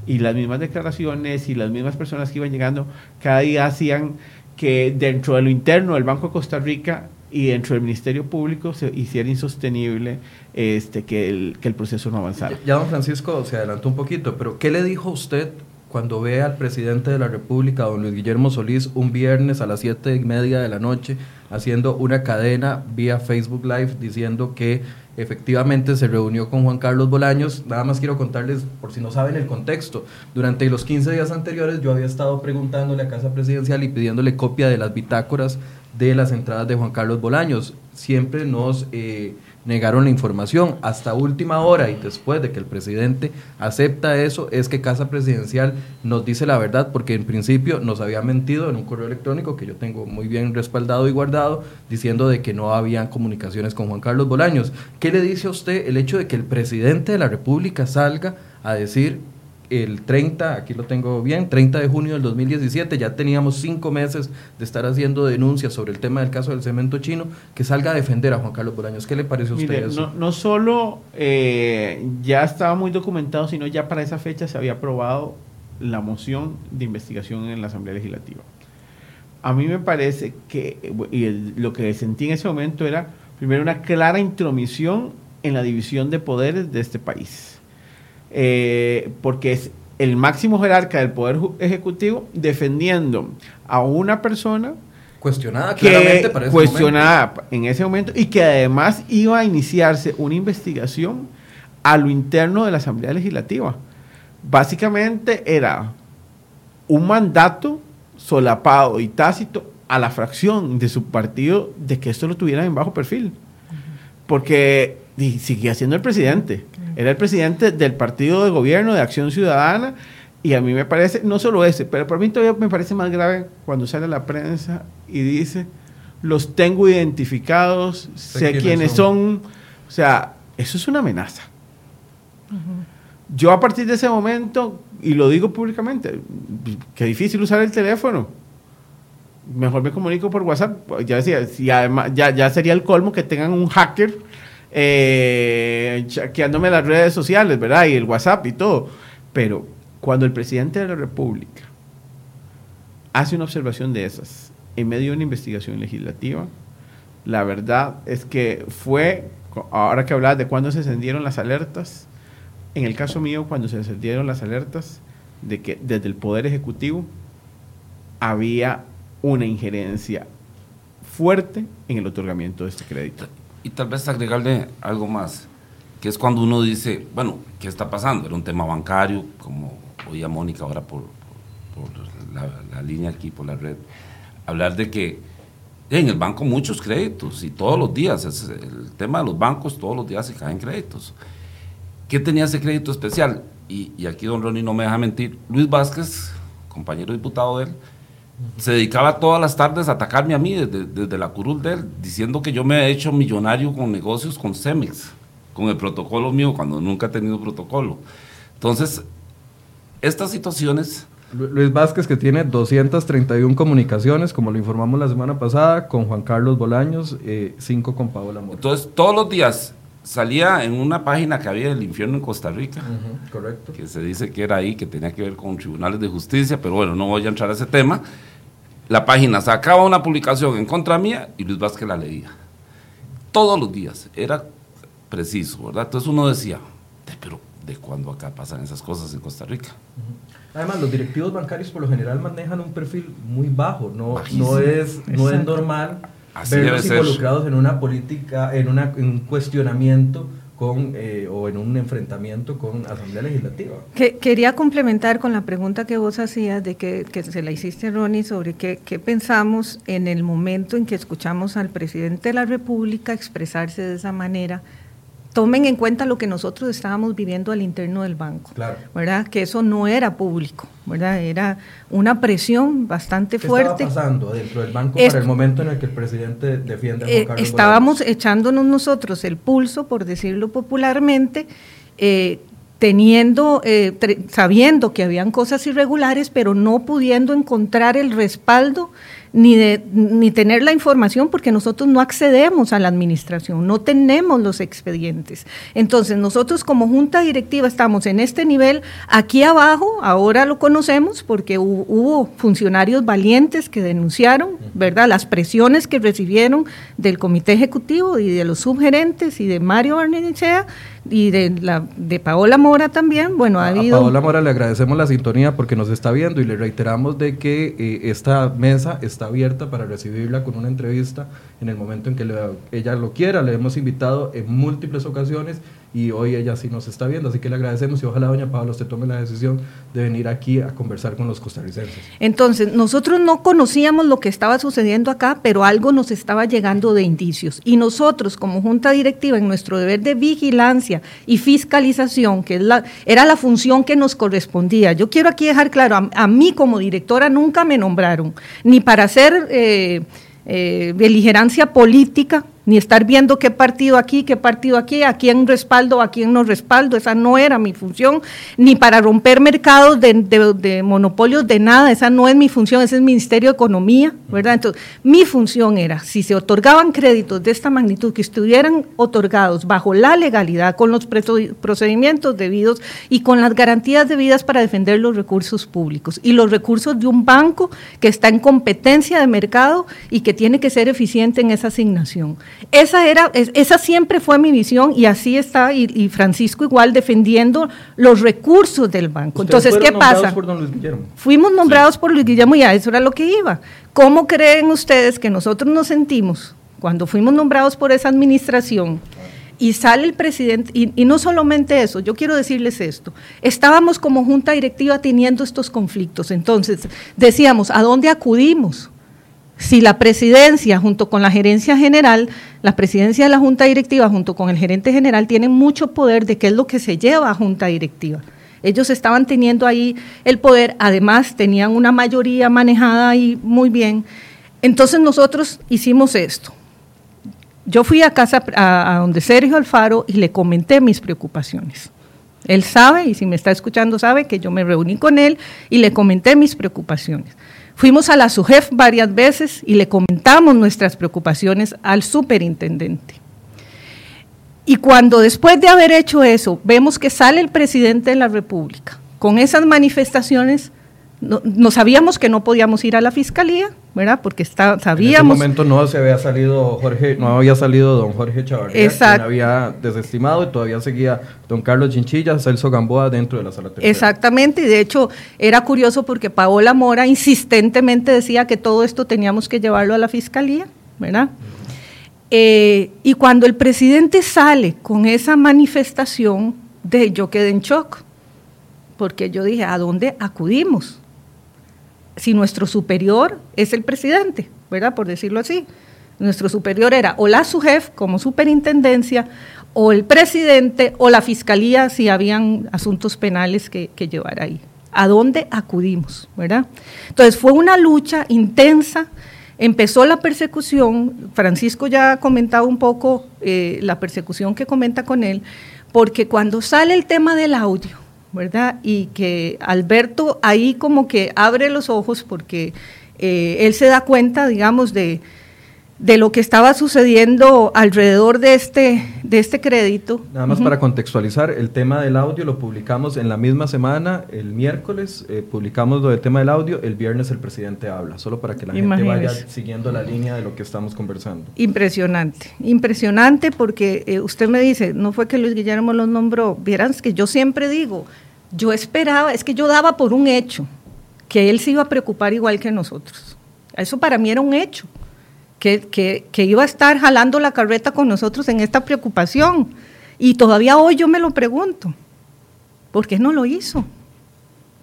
Y las mismas declaraciones y las mismas personas que iban llegando cada día hacían que dentro de lo interno del Banco de Costa Rica y dentro del Ministerio Público se hiciera insostenible este, que, el, que el proceso no avanzara. Ya, don Francisco se adelantó un poquito, pero ¿qué le dijo usted cuando ve al presidente de la República, don Luis Guillermo Solís, un viernes a las siete y media de la noche, haciendo una cadena vía Facebook Live diciendo que efectivamente se reunió con Juan Carlos Bolaños. Nada más quiero contarles, por si no saben el contexto, durante los 15 días anteriores yo había estado preguntándole a Casa Presidencial y pidiéndole copia de las bitácoras de las entradas de Juan Carlos Bolaños. Siempre nos... Eh, negaron la información. Hasta última hora y después de que el presidente acepta eso, es que Casa Presidencial nos dice la verdad, porque en principio nos había mentido en un correo electrónico que yo tengo muy bien respaldado y guardado, diciendo de que no habían comunicaciones con Juan Carlos Bolaños. ¿Qué le dice a usted el hecho de que el presidente de la República salga a decir el 30, aquí lo tengo bien, 30 de junio del 2017, ya teníamos cinco meses de estar haciendo denuncias sobre el tema del caso del cemento chino, que salga a defender a Juan Carlos Bolaños. ¿Qué le parece a usted eso? No, no solo eh, ya estaba muy documentado, sino ya para esa fecha se había aprobado la moción de investigación en la Asamblea Legislativa. A mí me parece que y lo que sentí en ese momento era, primero, una clara intromisión en la división de poderes de este país eh, porque es el máximo jerarca del Poder Ejecutivo defendiendo a una persona cuestionada claramente para cuestionada en ese momento y que además iba a iniciarse una investigación a lo interno de la Asamblea Legislativa. Básicamente era un mandato solapado y tácito a la fracción de su partido de que esto lo tuvieran en bajo perfil. Porque seguía siendo el presidente. Era el presidente del partido de gobierno de Acción Ciudadana y a mí me parece, no solo ese, pero para mí todavía me parece más grave cuando sale la prensa y dice, los tengo identificados, sé, quiénes son. O sea, eso es una amenaza. Yo a partir de ese momento, y lo digo públicamente, qué difícil usar el teléfono. Mejor me comunico por WhatsApp. Ya decía, si además, ya, ya sería el colmo que tengan un hacker eh, chaqueándome las redes sociales, ¿verdad? Y el WhatsApp y todo. Pero cuando el presidente de la República hace una observación de esas en medio de una investigación legislativa, la verdad es que fue, ahora que hablaba de cuándo se encendieron las alertas, en el caso mío, cuando se encendieron las alertas de que desde el Poder Ejecutivo había una injerencia fuerte en el otorgamiento de este crédito. Y tal vez agregarle algo más, que es cuando uno dice, bueno, ¿qué está pasando? Era un tema bancario, como oía Mónica ahora por, la, línea aquí, por la red, hablar de que en el banco muchos créditos y todos los días, es el tema de los bancos, todos los días se caen créditos. ¿Qué tenía ese crédito especial? Y, y aquí don Ronnie no me deja mentir, Luis Vázquez, compañero diputado de él, se dedicaba todas las tardes a atacarme a mí desde, la curul de él, diciendo que yo me he hecho millonario con negocios con Cemex, con el protocolo mío, cuando nunca he tenido protocolo. Entonces, estas situaciones... Luis Vázquez, que tiene 231 comunicaciones, como lo informamos la semana pasada, con Juan Carlos Bolaños, 5 eh, con Paola Mora. Entonces, todos los días salía en una página que había del infierno en Costa Rica, correcto. que se dice que era ahí, que tenía que ver con tribunales de justicia, pero bueno, no voy a entrar a ese tema la página sacaba una publicación en contra mía y Luis Vázquez la leía. Todos los días, era preciso, ¿verdad? Entonces uno decía, pero de cuando acá pasan esas cosas en Costa Rica. Además, los directivos bancarios por lo general manejan un perfil muy bajo, no, no, es, no es normal verlos involucrados en una política, en, una, en un cuestionamiento con, eh, o en un enfrentamiento con Asamblea Legislativa. Que, quería complementar con la pregunta que vos hacías, de que, que se la hiciste, Ronnie, sobre qué, qué, pensamos en el momento en que escuchamos al presidente de la República expresarse de esa manera tomen en cuenta lo que nosotros estábamos viviendo al interno del banco, ¿verdad? Que eso no era público, ¿verdad? Era una presión bastante ¿Qué fuerte. estaba pasando dentro del banco para el momento en el que el presidente defiende a Juan eh, Carlos Estábamos echándonos nosotros el pulso, por decirlo popularmente, eh, teniendo, eh, sabiendo que habían cosas irregulares, pero no pudiendo encontrar el respaldo ni, de, ni tener la información porque nosotros no accedemos a la administración, no tenemos los expedientes. Entonces, nosotros como junta directiva estamos en este nivel, aquí abajo, ahora lo conocemos porque hubo, funcionarios valientes que denunciaron, ¿verdad?, las presiones que recibieron del comité ejecutivo y de los subgerentes y de Mario Barnechea y de, la, de Paola Mora también. Bueno, ha habido... A Paola Mora le agradecemos la sintonía porque nos está viendo y le reiteramos de que eh, esta mesa está abierta para recibirla con una entrevista en el momento en que ella lo quiera. Le hemos invitado en múltiples ocasiones y hoy ella sí nos está viendo, así que le agradecemos y ojalá doña Paola usted tome la decisión de venir aquí a conversar con los costarricenses. Entonces, nosotros no conocíamos lo que estaba sucediendo acá, pero algo nos estaba llegando de indicios y nosotros como junta directiva en nuestro deber de vigilancia y fiscalización, que es la, era la función que nos correspondía. Yo quiero aquí dejar claro, a, mí como directora nunca me nombraron, ni para hacer eh, eh, beligerancia política, ni estar viendo qué partido aquí, qué partido aquí, a quién respaldo, a quién no respaldo, esa no era mi función, ni para romper mercados de, monopolios de nada, esa no es mi función, ese es el Ministerio de Economía, ¿verdad? Entonces, mi función era, si se otorgaban créditos de esta magnitud, que estuvieran otorgados bajo la legalidad, con los procedimientos debidos y con las garantías debidas para defender los recursos públicos y los recursos de un banco que está en competencia de mercado y que tiene que ser eficiente en esa asignación. Esa, era, esa siempre fue mi visión y así está, y, Francisco igual defendiendo los recursos del banco. Entonces, ¿qué pasa? Por don Luis Guillermo. Fuimos nombrados por Luis Guillermo y a eso era lo que iba. ¿Cómo creen ustedes que nosotros nos sentimos cuando fuimos nombrados por esa administración? y sale el presidente, y, y, no solamente eso, yo quiero decirles esto, estábamos como junta directiva teniendo estos conflictos, entonces decíamos, ¿a dónde acudimos? Si la presidencia junto con la gerencia general, la presidencia de la junta directiva junto con el gerente general tienen mucho poder de qué es lo que se lleva a junta directiva. Ellos estaban teniendo ahí el poder, además tenían una mayoría manejada ahí muy bien. Entonces nosotros hicimos esto. Yo fui a casa a, a donde Sergio Alfaro y le comenté mis preocupaciones. Él sabe, y si me está escuchando sabe, que yo me reuní con él y le comenté mis preocupaciones. Fuimos a la SUJEF varias veces y le comentamos nuestras preocupaciones al superintendente. Y cuando después de haber hecho eso, vemos que sale el presidente de la República con esas manifestaciones, no, sabíamos que no podíamos ir a la fiscalía, ¿verdad? Porque está, sabíamos. En ese momento no se había salido Jorge, no había salido don Jorge Chavarría, Exacto. quien había desestimado y todavía seguía don Carlos Chinchilla, Celso Gamboa dentro de la sala tercera. Exactamente, y de hecho era curioso porque Paola Mora insistentemente decía que todo esto teníamos que llevarlo a la fiscalía, ¿verdad? Eh, y cuando el presidente sale con esa manifestación, de, yo quedé en shock, porque yo dije, ¿a dónde acudimos? Si nuestro superior es el presidente, ¿verdad? Por decirlo así. Nuestro superior era o la SUJEF como superintendencia, o el presidente, o la fiscalía si habían asuntos penales que, llevar ahí. ¿A dónde acudimos, verdad? Entonces fue una lucha intensa. Empezó la persecución, Francisco ya ha comentado un poco eh, la persecución que comenta con él, porque cuando sale el tema del audio, ¿verdad? Y que Alberto ahí como que abre los ojos porque eh, él se da cuenta, digamos, de, de lo que estaba sucediendo alrededor de este, de este crédito. Nada más para contextualizar, el tema del audio lo publicamos en la misma semana, el miércoles eh, publicamos lo del tema del audio, el viernes el presidente habla, solo para que la gente vaya siguiendo la línea de lo que estamos conversando. Impresionante, impresionante porque eh, usted me dice, no fue que Luis Guillermo los nombró, vieran que yo siempre digo, yo esperaba, es que yo daba por un hecho, que él se iba a preocupar igual que nosotros. Eso para mí era un hecho que, iba a estar jalando la carreta con nosotros en esta preocupación. Y todavía hoy yo me lo pregunto, ¿por qué no lo hizo?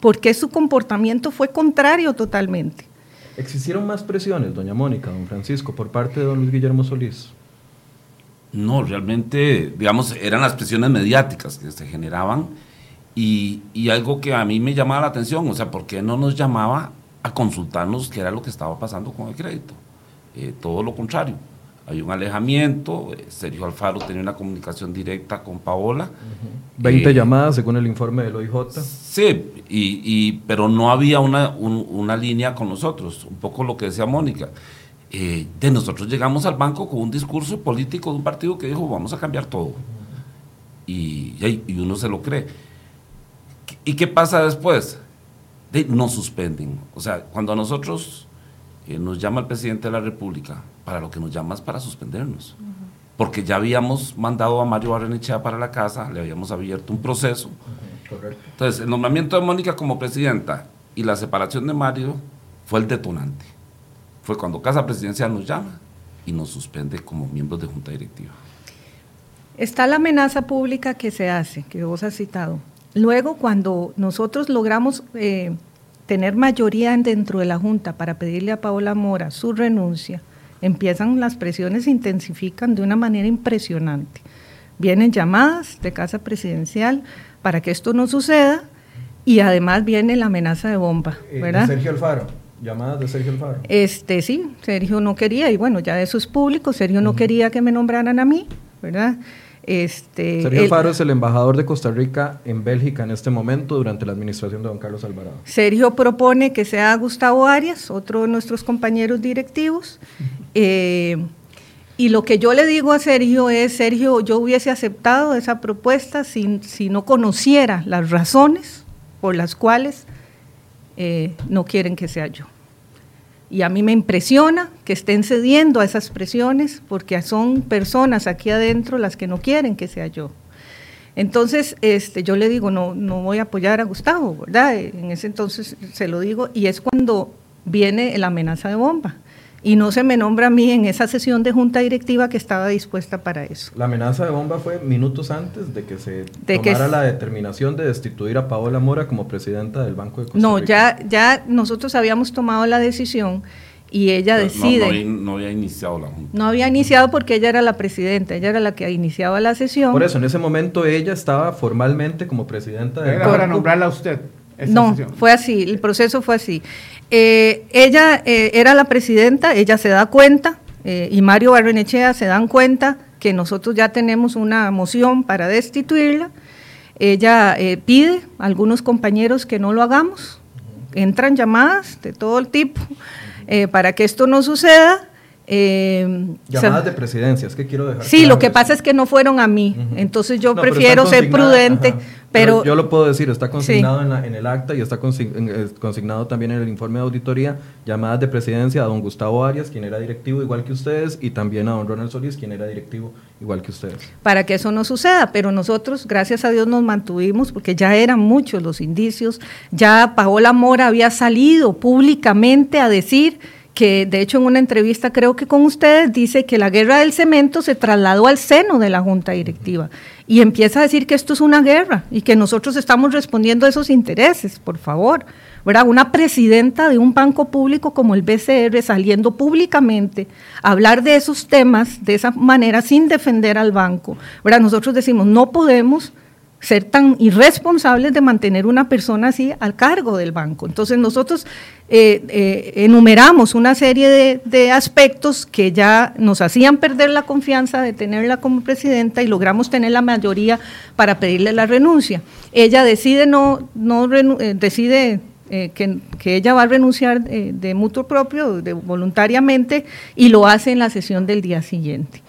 ¿Por qué su comportamiento fue contrario totalmente? ¿Existieron más presiones, doña Mónica, don Francisco, por parte de don Luis Guillermo Solís? No, realmente, digamos, eran las presiones mediáticas que se generaban y, y, algo que a mí me llamaba la atención, o sea, ¿por qué no nos llamaba a consultarnos qué era lo que estaba pasando con el crédito? Eh, todo lo contrario. Hay un alejamiento, eh, Sergio Alfaro tenía una comunicación directa con Paola. 20 eh, llamadas según el informe del OIJ. Sí, y, pero no había una, una, línea con nosotros, un poco lo que decía Mónica. de nosotros llegamos al banco con un discurso político de un partido que dijo vamos a cambiar todo. Y, y, uno se lo cree. ¿Y qué pasa después? De, nos suspenden. O sea, cuando a nosotros nos llama el presidente de la República, para lo que nos llama es para suspendernos. Porque ya habíamos mandado a Mario Barrenechea para la casa, le habíamos abierto un proceso. Entonces, el nombramiento de Mónica como presidenta y la separación de Mario fue el detonante. Fue cuando Casa Presidencial nos llama y nos suspende como miembros de Junta Directiva. Está la amenaza pública que se hace, que vos has citado. Luego, cuando nosotros logramos eh, tener mayoría dentro de la Junta para pedirle a Paola Mora su renuncia, empiezan las presiones, se intensifican de una manera impresionante. Vienen llamadas de Casa Presidencial para que esto no suceda y además viene la amenaza de bomba, eh, ¿verdad? Sergio Alfaro. Llamadas de Sergio Alfaro. Este, sí, Sergio no quería, y bueno, ya eso es público, Sergio no quería que me nombraran a mí, ¿verdad? Este, Sergio Alfaro es el embajador de Costa Rica en Bélgica en este momento durante la administración de don Carlos Alvarado. Sergio propone que sea Gustavo Arias, otro de nuestros compañeros directivos. Eh, y lo que yo le digo a Sergio es, Sergio, yo hubiese aceptado esa propuesta si, si no conociera las razones por las cuales eh, no quieren que sea yo. Y a mí me impresiona que estén cediendo a esas presiones porque son personas aquí adentro las que no quieren que sea yo. Entonces, este, yo le digo, no, no voy a apoyar a Gustavo, ¿verdad? En ese entonces se lo digo, y es cuando viene la amenaza de bomba y no se me nombra a mí en esa sesión de junta directiva que estaba dispuesta para eso. La amenaza de bomba fue minutos antes de que se tomara la determinación de destituir a Paola Mora como presidenta del Banco de Costa No, ya, ya nosotros habíamos tomado la decisión y ella decide. No, había iniciado la junta. No había iniciado porque ella era la presidenta, ella era la que iniciaba la sesión. Por eso, en ese momento ella estaba formalmente como presidenta del Era para nombrarla a usted. No, fue así, el proceso fue así. Eh, ella eh, era la presidenta, ella se da cuenta, eh, y Mario Barrenechea se dan cuenta que nosotros ya tenemos una moción para destituirla. Ella pide a algunos compañeros que no lo hagamos, entran llamadas de todo el tipo para que esto no suceda. Llamadas de presidencias, que quiero dejar. Sí, lo que pasa es que no fueron a mí, entonces yo prefiero ser prudente. Pero, yo lo puedo decir, está consignado en, el acta y está eh, consignado también en el informe de auditoría, llamadas de presidencia a don Gustavo Arias, quien era directivo igual que ustedes, y también a don Ronald Solís, quien era directivo igual que ustedes. Para que eso no suceda, pero nosotros, gracias a Dios, nos mantuvimos porque ya eran muchos los indicios, ya Paola Mora había salido públicamente a decir que de hecho en una entrevista creo que con ustedes dice que la guerra del cemento se trasladó al seno de la junta directiva y empieza a decir que esto es una guerra y que nosotros estamos respondiendo a esos intereses, por favor. ¿verdad? Una presidenta de un banco público como el BCR saliendo públicamente a hablar de esos temas de esa manera sin defender al banco. ¿verdad? Nosotros decimos, no podemos ser tan irresponsables de mantener una persona así al cargo del banco. Entonces nosotros eh, eh, enumeramos una serie de, aspectos que ya nos hacían perder la confianza de tenerla como presidenta y logramos tener la mayoría para pedirle la renuncia. Ella decide no, no eh, decide que, ella va a renunciar de mutuo propio, de, voluntariamente, y lo hace en la sesión del día siguiente.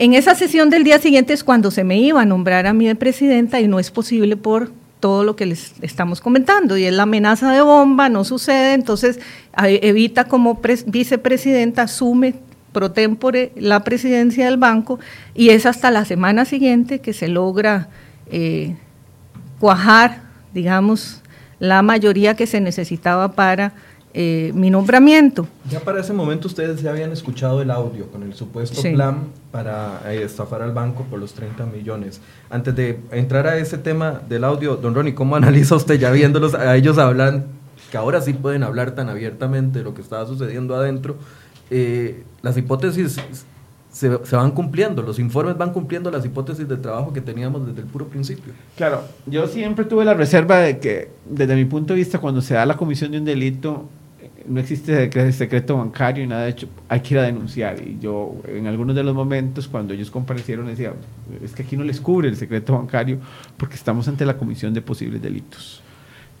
En esa sesión del día siguiente es cuando se me iba a nombrar a mí de presidenta y no es posible por todo lo que les estamos comentando, y es la amenaza de bomba, no sucede, entonces Evita como vicepresidenta asume pro tempore la presidencia del banco y es hasta la semana siguiente que se logra eh, cuajar, digamos, la mayoría que se necesitaba para eh, mi nombramiento. Ya para ese momento ustedes ya habían escuchado el audio con el supuesto plan para eh, estafar al banco por los 30 millones. Antes de entrar a ese tema del audio, don Ronnie, ¿cómo analiza usted ya viéndolos a ellos hablan, que ahora sí pueden hablar tan abiertamente de lo que estaba sucediendo adentro? Eh, las hipótesis se, van cumpliendo, los informes van cumpliendo las hipótesis de trabajo que teníamos desde el puro principio. Claro, yo siempre tuve la reserva de que, desde mi punto de vista, cuando se da la comisión de un delito, no existe secreto bancario y nada de hecho, hay que ir a denunciar. Y yo, en algunos de los momentos, cuando ellos comparecieron, decía, es que aquí no les cubre el secreto bancario porque estamos ante la comisión de posibles delitos.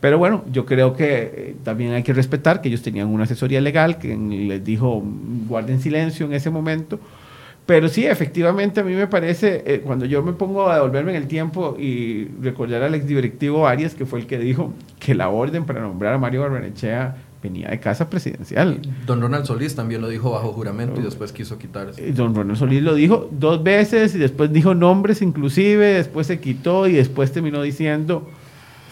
Pero bueno, yo creo que eh, también hay que respetar que ellos tenían una asesoría legal que les dijo guarden silencio en ese momento. Pero sí, efectivamente, a mí me parece, eh, cuando yo me pongo a devolverme en el tiempo y recordar al exdirectivo Arias, que fue el que dijo que la orden para nombrar a Mario Barbenechea venía de casa presidencial. Don Ronald Solís también lo dijo bajo juramento y después quiso quitarse. Don Ronald Solís lo dijo dos veces y después dijo nombres inclusive, después se quitó y después terminó diciendo,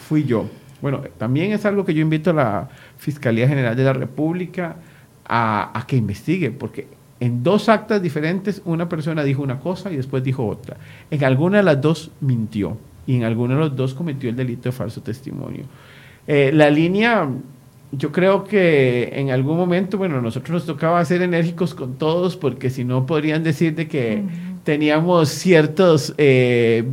fui yo. Bueno, también es algo que yo invito a la Fiscalía General de la República a, a que investigue, porque en dos actas diferentes una persona dijo una cosa y después dijo otra. En alguna de las dos mintió y en alguna de las dos cometió el delito de falso testimonio. Eh, la línea yo creo que en algún momento, bueno, nosotros nos tocaba ser enérgicos con todos porque si no podrían decir de que teníamos ciertas eh,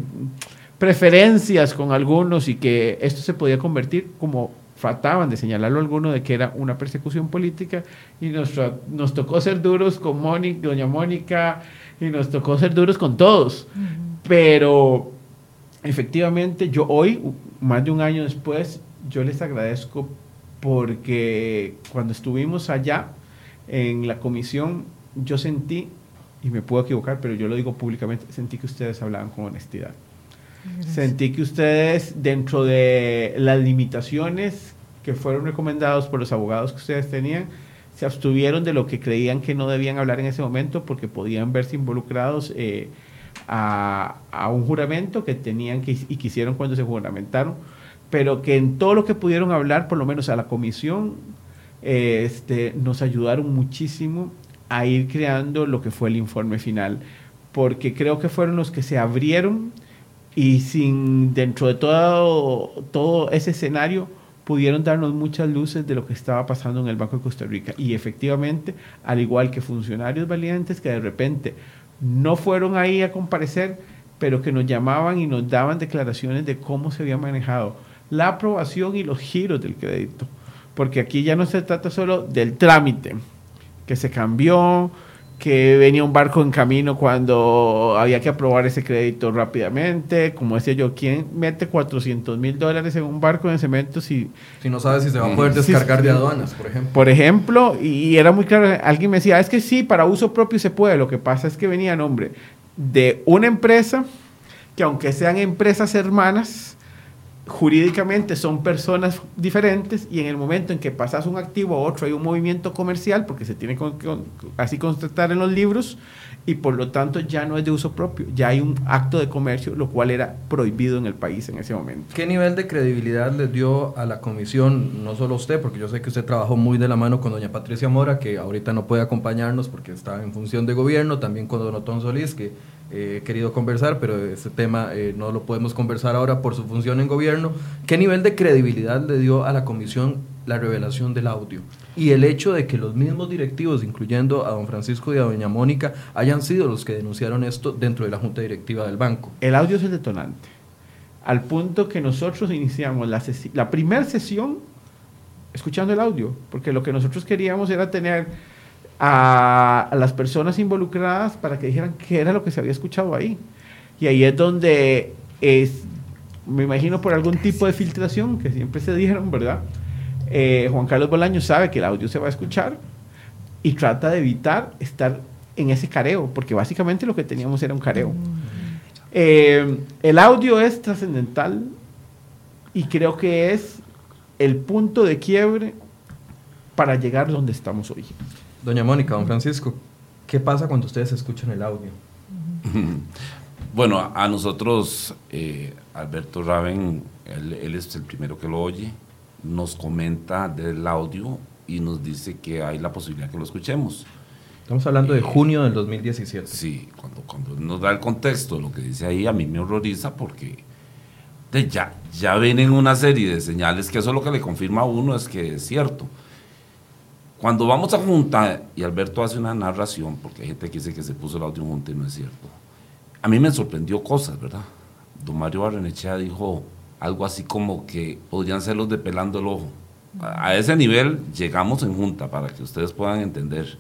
preferencias con algunos y que esto se podía convertir como trataban de señalarlo a alguno de que era una persecución política y nos, nos tocó ser duros con Mónica, doña Mónica y nos tocó ser duros con todos. Pero efectivamente yo hoy, más de un año después, yo les agradezco porque cuando estuvimos allá en la comisión, yo sentí, y me puedo equivocar, pero yo lo digo públicamente, sentí que ustedes hablaban con honestidad. Sentí que ustedes, dentro de las limitaciones que fueron recomendados por los abogados que ustedes tenían, se abstuvieron de lo que creían que no debían hablar en ese momento porque podían verse involucrados eh, a, a, un juramento que tenían que, y quisieron cuando se juramentaron pero que en todo lo que pudieron hablar, por lo menos a la comisión, eh, este, nos ayudaron muchísimo a ir creando lo que fue el informe final, porque creo que fueron los que se abrieron y sin dentro de todo, todo ese escenario pudieron darnos muchas luces de lo que estaba pasando en el Banco de Costa Rica. Y efectivamente, al igual que funcionarios valientes que de repente no fueron ahí a comparecer, pero que nos llamaban y nos daban declaraciones de cómo se había manejado la aprobación y los giros del crédito. Porque aquí ya no se trata solo del trámite, que se cambió, que venía un barco en camino cuando había que aprobar ese crédito rápidamente. Como decía yo, ¿quién mete 400 mil dólares en un barco de cemento si... Si no sabe si se va a poder descargar de aduanas, por ejemplo. Por ejemplo, y era muy claro, alguien me decía, es que sí, para uso propio se puede. Lo que pasa es que venía nombre de una empresa que aunque sean empresas hermanas, jurídicamente son personas diferentes y en el momento en que pasas un activo a otro hay un movimiento comercial porque se tiene que así constatar en los libros y por lo tanto ya no es de uso propio, ya hay un acto de comercio, lo cual era prohibido en el país en ese momento. ¿Qué nivel de credibilidad le dio a la comisión, no solo usted, porque yo sé que usted trabajó muy de la mano con doña Patricia Mora, que ahorita no puede acompañarnos porque está en función de gobierno, también con don Otón Solís, que he querido conversar, pero ese tema eh, no lo podemos conversar ahora por su función en gobierno. ¿Qué nivel de credibilidad le dio a la comisión la revelación del audio? Y el hecho de que los mismos directivos, incluyendo a don Francisco y a doña Mónica, hayan sido los que denunciaron esto dentro de la junta directiva del banco. El audio es el detonante. Al punto que nosotros iniciamos la primera sesión escuchando el audio, porque lo que nosotros queríamos era tener a, las personas involucradas para que dijeran qué era lo que se había escuchado ahí. Y ahí es donde es, me imagino por algún tipo de filtración que siempre se dijeron, ¿verdad? eh, Juan Carlos Bolaño sabe que el audio se va a escuchar y trata de evitar estar en ese careo, porque básicamente lo que teníamos era un careo. Eh, el audio es trascendental y creo que es el punto de quiebre para llegar donde estamos hoy. Doña Mónica, don Francisco, ¿qué pasa cuando ustedes escuchan el audio? Bueno, a nosotros, eh, Alberto Raven, él, es el primero que lo oye, nos comenta del audio y nos dice que hay la posibilidad que lo escuchemos. Estamos hablando de eh, junio del 2017. Sí, cuando, cuando nos da el contexto, lo que dice ahí a mí me horroriza porque ya, ya vienen una serie de señales que eso lo que le confirma a uno es que es cierto. Cuando vamos a junta y Alberto hace una narración, porque hay gente que dice que se puso el audio junto y no es cierto, a mí me sorprendió cosas, ¿verdad? Don Mario Barrenechea dijo algo así como que podrían ser los de pelando el ojo. A, ese nivel llegamos en junta para que ustedes puedan entender,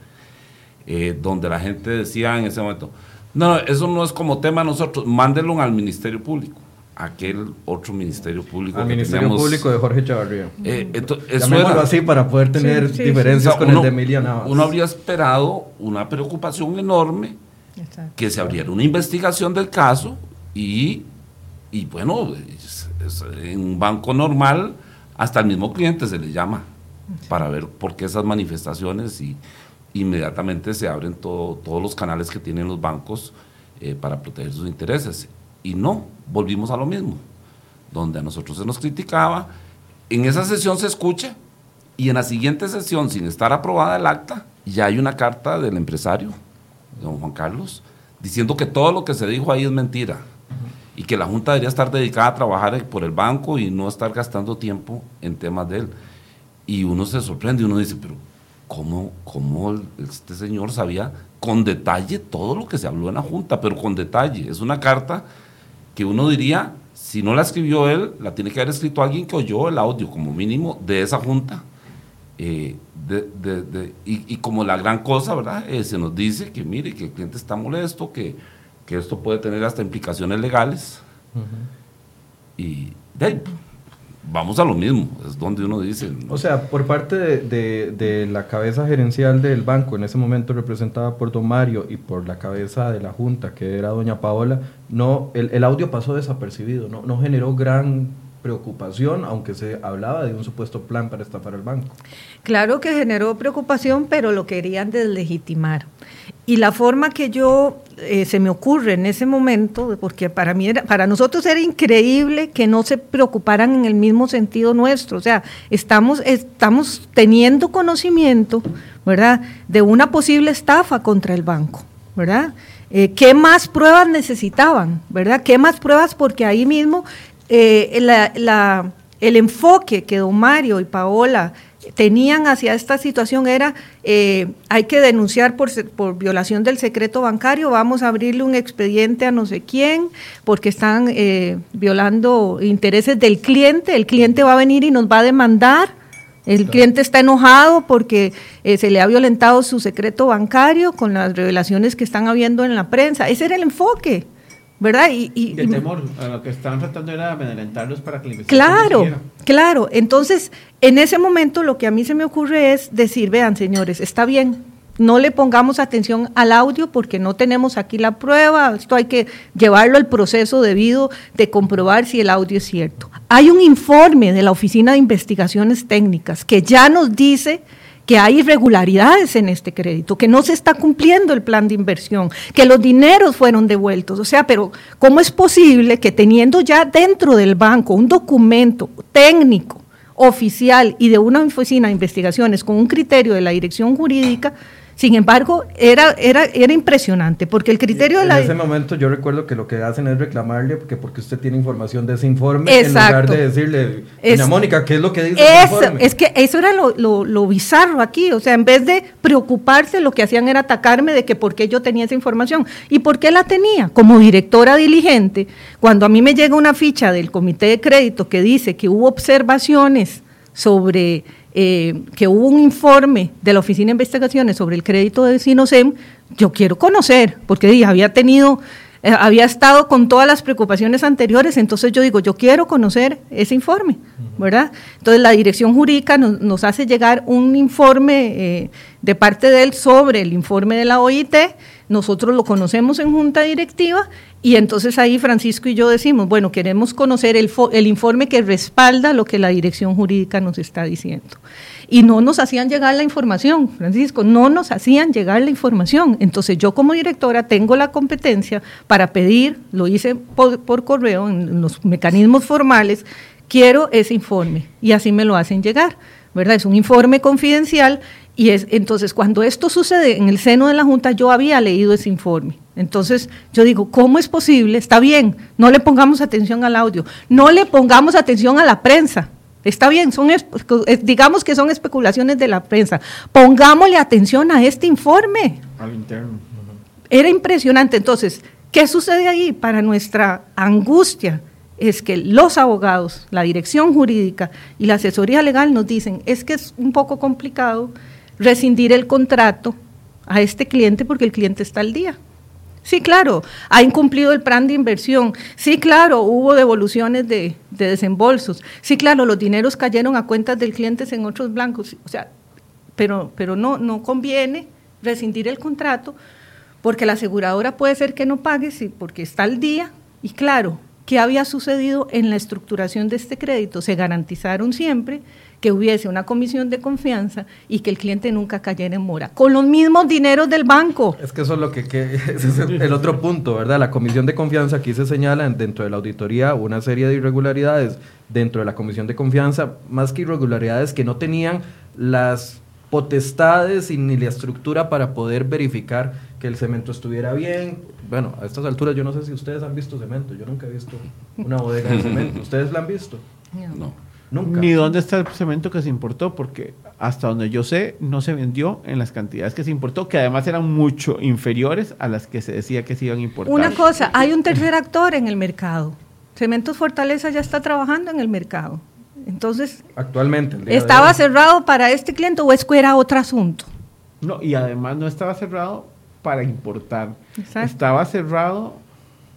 eh, donde la gente decía en ese momento, no, eso no es como tema nosotros, mándenlo al Ministerio Público aquel otro ministerio público. Al Ministerio Público de Jorge Chavarría. Eh, así para poder tener diferencias con el de Emilia Navas. Uno habría esperado una preocupación enorme que se abriera una investigación del caso y, y bueno, en un banco normal hasta el mismo cliente se le llama para ver por qué esas manifestaciones y inmediatamente se abren todos los canales que tienen los bancos eh, para proteger sus intereses. Y no, volvimos a lo mismo, donde a nosotros se nos criticaba, en esa sesión se escucha y en la siguiente sesión, sin estar aprobada el acta, ya hay una carta del empresario don Juan Carlos, diciendo que todo lo que se dijo ahí es mentira y que la Junta debería estar dedicada a trabajar por el banco y no estar gastando tiempo en temas de él. Y uno se sorprende, uno dice, pero ¿cómo, cómo este señor sabía con detalle todo lo que se habló en la Junta? Pero con detalle, es una carta que uno diría, si no la escribió él, la tiene que haber escrito alguien que oyó el audio, como mínimo, de esa Junta. Eh, y, como la gran cosa, ¿verdad? Eh, se nos dice que, mire, que el cliente está molesto, que, esto puede tener hasta implicaciones legales. Y de vamos a lo mismo, es donde uno dice. O sea, por parte de, la cabeza gerencial del banco, en ese momento representada por don Mario y por la cabeza de la junta, que era doña Paola, no, el, el audio pasó desapercibido, no, no generó gran preocupación, aunque se hablaba de un supuesto plan para estafar el banco. Claro que generó preocupación, pero lo querían deslegitimar. Y la forma que yo eh, se me ocurre en ese momento, porque para mí era, para nosotros era increíble que no se preocuparan en el mismo sentido nuestro. O sea, estamos, estamos teniendo conocimiento, ¿verdad?, de una posible estafa contra el banco, ¿verdad? Eh, ¿Qué más pruebas necesitaban, verdad? ¿Qué más pruebas? Porque ahí mismo eh, el enfoque que don Mario y Paola tenían hacia esta situación era, eh, hay que denunciar por, por, violación del secreto bancario, vamos a abrirle un expediente a no sé quién, porque están eh, violando intereses del cliente, el cliente va a venir y nos va a demandar, el cliente está enojado porque se le ha violentado su secreto bancario con las revelaciones que están habiendo en la prensa, ese era el enfoque. ¿Verdad? Y, y, temor, a lo que estaban tratando era amedrentarlos para que la Claro, claro. Entonces, en ese momento lo que a mí se me ocurre es decir, vean señores, está bien, no le pongamos atención al audio porque no tenemos aquí la prueba, esto hay que llevarlo al proceso debido de comprobar si el audio es cierto. Hay un informe de la Oficina de Investigaciones Técnicas que ya nos dice que hay irregularidades en este crédito, que no se está cumpliendo el plan de inversión, que los dineros fueron devueltos. O sea, pero ¿cómo es posible que teniendo ya dentro del banco un documento técnico, oficial y de una oficina de investigaciones con un criterio de la dirección jurídica, sin embargo, era, era, era impresionante, porque el criterio de la... En ese momento yo recuerdo que lo que hacen es reclamarle porque, porque usted tiene información de ese informe, en lugar de decirle, doña Mónica, ¿qué es lo que dice informe? Es que eso era lo, lo, lo, bizarro aquí, o sea, en vez de preocuparse, lo que hacían era atacarme de que por qué yo tenía esa información. ¿Y por qué la tenía? Como directora diligente, cuando a mí me llega una ficha del comité de crédito que dice que hubo observaciones sobre eh, que hubo un informe de la Oficina de Investigaciones sobre el crédito de Sinosem, yo quiero conocer, porque había tenido eh, había estado con todas las preocupaciones anteriores, entonces yo digo, yo quiero conocer ese informe, ¿verdad? Entonces la dirección jurídica nos, hace llegar un informe eh, de parte de él sobre el informe de la OIT, nosotros lo conocemos en junta directiva y entonces ahí Francisco y yo decimos, bueno, queremos conocer el, el informe que respalda lo que la dirección jurídica nos está diciendo y no nos hacían llegar la información, Francisco, no nos hacían llegar la información. Entonces yo como directora tengo la competencia para pedir, lo hice por, correo, en los mecanismos formales, quiero ese informe y así me lo hacen llegar, ¿verdad? Es un informe confidencial y es entonces cuando esto sucede en el seno de la Junta yo había leído ese informe. Entonces yo digo, ¿cómo es posible? Está bien, no le pongamos atención al audio, no le pongamos atención a la prensa, Está bien, son digamos que son especulaciones de la prensa. Pongámosle atención a este informe. Al interno. Era impresionante. Entonces, ¿qué sucede ahí? Para nuestra angustia es que los abogados, la dirección jurídica y la asesoría legal nos dicen, es que es un poco complicado rescindir el contrato a este cliente porque el cliente está al día. Sí, claro, ha incumplido el plan de inversión. Sí, claro, hubo devoluciones de, desembolsos. Sí, claro, los dineros cayeron a cuentas del cliente en otros blancos. O sea, pero, pero no, no conviene rescindir el contrato porque la aseguradora puede ser que no pague, sí, porque está al día. Y claro, ¿qué había sucedido en la estructuración de este crédito? Se garantizaron siempre que hubiese una comisión de confianza y que el cliente nunca cayera en mora, con los mismos dineros del banco. Es que eso es lo que, es el otro punto, ¿verdad? La comisión de confianza, aquí se señala dentro de la auditoría una serie de irregularidades dentro de la comisión de confianza, más que irregularidades que no tenían las potestades y ni la estructura para poder verificar que el cemento estuviera bien. Bueno, a estas alturas yo no sé si ustedes han visto cemento, yo nunca he visto una bodega de cemento. ¿Ustedes la han visto? No. Ni dónde está el cemento que se importó, porque hasta donde yo sé, no se vendió en las cantidades que se importó, que además eran mucho inferiores a las que se decía que se iban a importar. Una cosa, hay un tercer actor en el mercado. Cementos Fortaleza ya está trabajando en el mercado. Entonces, actualmente estaba cerrado para este cliente o es que era otro asunto. No, y además no estaba cerrado para importar. Estaba cerrado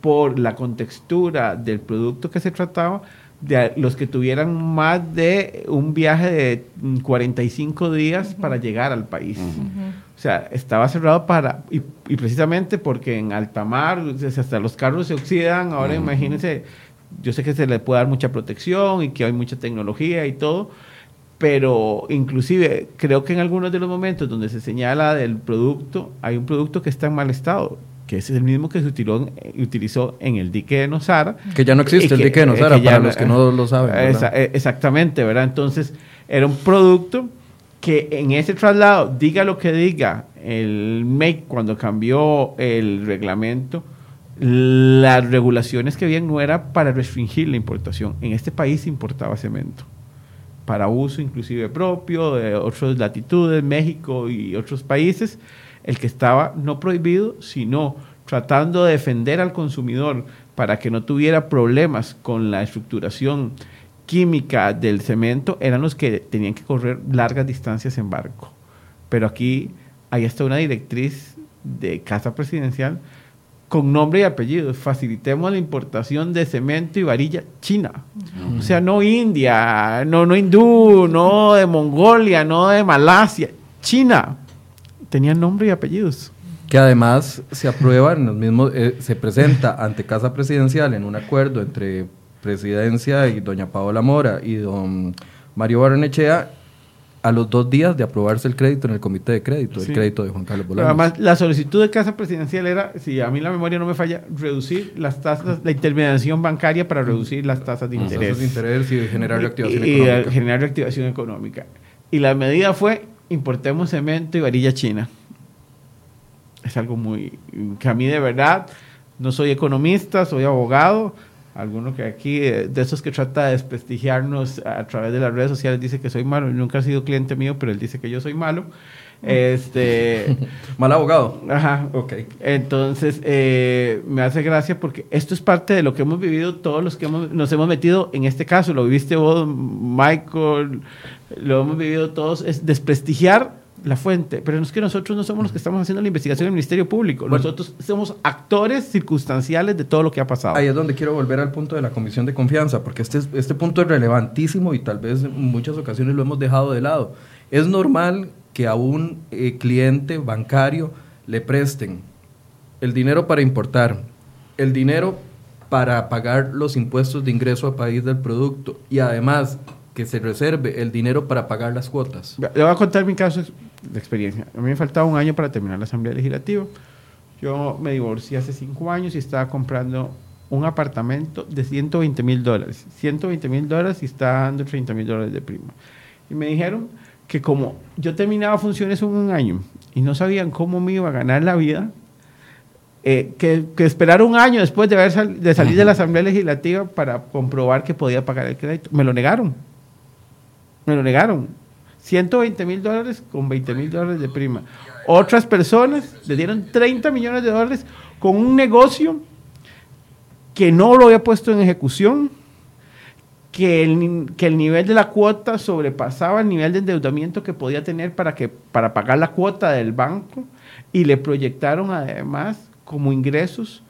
por la contextura del producto que se trataba de los que tuvieran más de un viaje de 45 días para llegar al país. O sea, estaba cerrado para, y, precisamente porque en alta mar, hasta los carros se oxidan, ahora imagínense, yo sé que se le puede dar mucha protección y que hay mucha tecnología y todo, pero inclusive creo que en algunos de los momentos donde se señala del producto, hay un producto que está en mal estado que es el mismo que se utilizó, en el dique de Nosara. Que ya no existe el dique de Nosara, para los que no lo saben. E, exactamente, ¿verdad? Entonces, era un producto que en ese traslado, diga lo que diga el MEC cuando cambió el reglamento, las regulaciones que habían no era para restringir la importación. En este país se importaba cemento para uso inclusive propio de otras latitudes, México y otros países el que estaba no prohibido, sino tratando de defender al consumidor para que no tuviera problemas con la estructuración química del cemento, eran los que tenían que correr largas distancias en barco. Pero aquí hay hasta una directriz de Casa Presidencial con nombre y apellido. Facilitemos la importación de cemento y varilla china. O sea, no India, no, no hindú, no de Mongolia, no de Malasia, China tenían nombre y apellidos. Que además se aprueba, en los mismos, eh, se presenta ante Casa Presidencial en un acuerdo entre Presidencia y doña Paola Mora y don Mario Barrenechea a los dos días de aprobarse el crédito en el comité de crédito, el crédito de Juan Carlos Bolaños. además, la solicitud de Casa Presidencial era, si a mí la memoria no me falla, reducir las tasas, la intermediación bancaria para reducir las tasas de interés. Tasas de interés y generar reactivación económica. Y generar reactivación económica. Y la medida fue importemos cemento y varilla china. Es algo muy, que a mí de verdad, no soy economista, soy abogado, alguno que aquí, eh, de esos que trata de desprestigiarnos a través de las redes sociales, dice que soy malo, nunca ha sido cliente mío, pero él dice que yo soy malo. Este. Mal abogado. Ajá. Ok. Entonces, eh, me hace gracia porque esto es parte de lo que hemos vivido todos los que nos hemos metido en este caso. Lo viviste vos, Michael, lo hemos vivido todos. Es desprestigiar la fuente, pero es que nosotros no somos los que estamos haciendo la investigación del Ministerio Público. Nosotros somos actores circunstanciales de todo lo que ha pasado. Ahí es donde quiero volver al punto de la Comisión de Confianza, porque este, este punto es relevantísimo y tal vez en muchas ocasiones lo hemos dejado de lado. Es normal que a un eh, cliente bancario le presten el dinero para importar, el dinero para pagar los impuestos de ingreso a país del producto y además que se reserve el dinero para pagar las cuotas. Le voy a contar mi caso de experiencia. A mí me faltaba un año para terminar la Asamblea Legislativa. Yo me divorcié hace cinco años y estaba comprando un apartamento de 120 mil dólares. 120 mil dólares y estaba dando 30 mil dólares de prima. Y me dijeron que como yo terminaba funciones un año y no sabían cómo me iba a ganar la vida, eh, que, que, esperar un año después de, haber de salir de la Asamblea Legislativa para comprobar que podía pagar el crédito. Me lo negaron. Me lo negaron. 120 mil dólares con 20 mil dólares de prima. Otras personas le dieron 30 millones de dólares con un negocio que no lo había puesto en ejecución, que el, que el nivel de la cuota sobrepasaba el nivel de endeudamiento que podía tener para, que, para pagar la cuota del banco y le proyectaron además como ingresos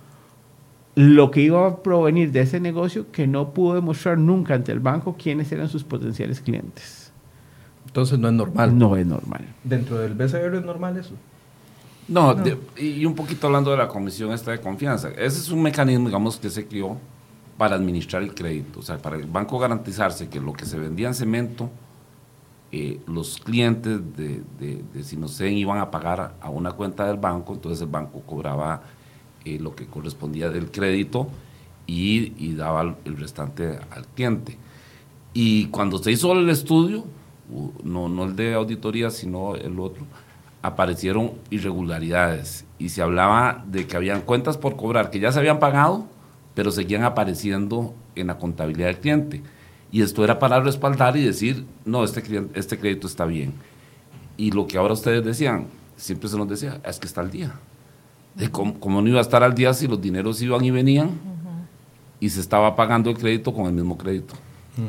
lo que iba a provenir de ese negocio que no pudo demostrar nunca ante el banco quiénes eran sus potenciales clientes. Entonces no es normal. No es normal. ¿Dentro del BCR es normal eso? No, y un poquito hablando de la comisión esta de confianza. Ese es un mecanismo, digamos, que se creó para administrar el crédito. O sea, para el banco garantizarse que lo que se vendía en cemento, eh, los clientes de, de, iban a pagar a una cuenta del banco, entonces el banco cobraba eh, lo que correspondía del crédito y, daba el restante al cliente. Y cuando se hizo el estudio, no, no el de auditoría, sino el otro, aparecieron irregularidades y se hablaba de que habían cuentas por cobrar que ya se habían pagado, pero seguían apareciendo en la contabilidad del cliente. Y esto era para respaldar y decir, no, este, este crédito está bien. Y lo que ahora ustedes decían, siempre se nos decía, es que está al día de cómo, no iba a estar al día si los dineros iban y venían y se estaba pagando el crédito con el mismo crédito.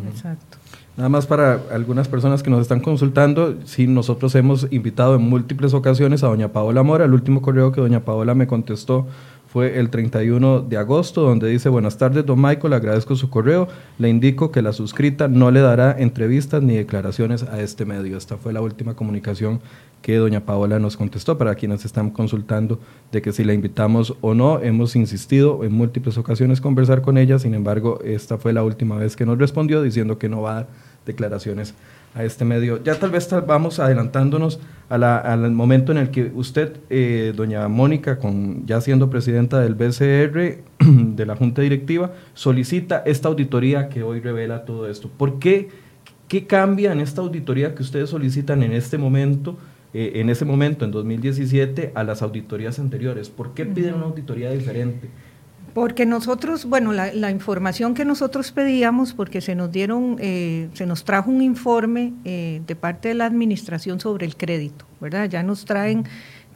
Exacto. Nada más para algunas personas que nos están consultando, sí, nosotros hemos invitado en múltiples ocasiones a doña Paola Mora. El último correo que doña Paola me contestó fue el 31 de agosto, donde dice, buenas tardes, don Michael, agradezco su correo, le indico que la suscrita no le dará entrevistas ni declaraciones a este medio. Esta fue la última comunicación que doña Paola nos contestó para quienes están consultando de que si la invitamos o no. Hemos insistido en múltiples ocasiones conversar con ella, sin embargo, esta fue la última vez que nos respondió diciendo que no va a dar declaraciones a este medio. Ya tal vez vamos adelantándonos al momento en el que usted, eh, doña Mónica, con, ya siendo presidenta del BCR, de la Junta Directiva, solicita esta auditoría que hoy revela todo esto. ¿Por qué? ¿Qué cambia en esta auditoría que ustedes solicitan en este momento, eh, en ese momento, en 2017, a las auditorías anteriores? ¿Por qué piden una auditoría diferente? Porque nosotros, bueno, la, información que nosotros pedíamos, porque se nos dieron, eh, se nos trajo un informe eh, de parte de la administración sobre el crédito, ¿verdad? Ya nos traen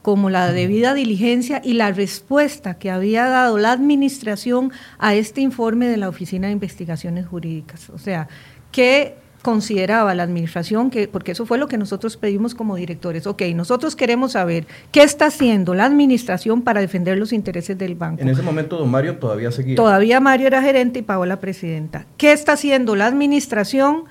como la debida diligencia y la respuesta que había dado la administración a este informe de la Oficina de Investigaciones Jurídicas. O sea, que consideraba la administración, que, porque eso fue lo que nosotros pedimos como directores. Ok, nosotros queremos saber qué está haciendo la administración para defender los intereses del banco. En ese momento, don Mario todavía seguía. Todavía Mario era gerente y Paola presidenta. ¿Qué está haciendo la administración?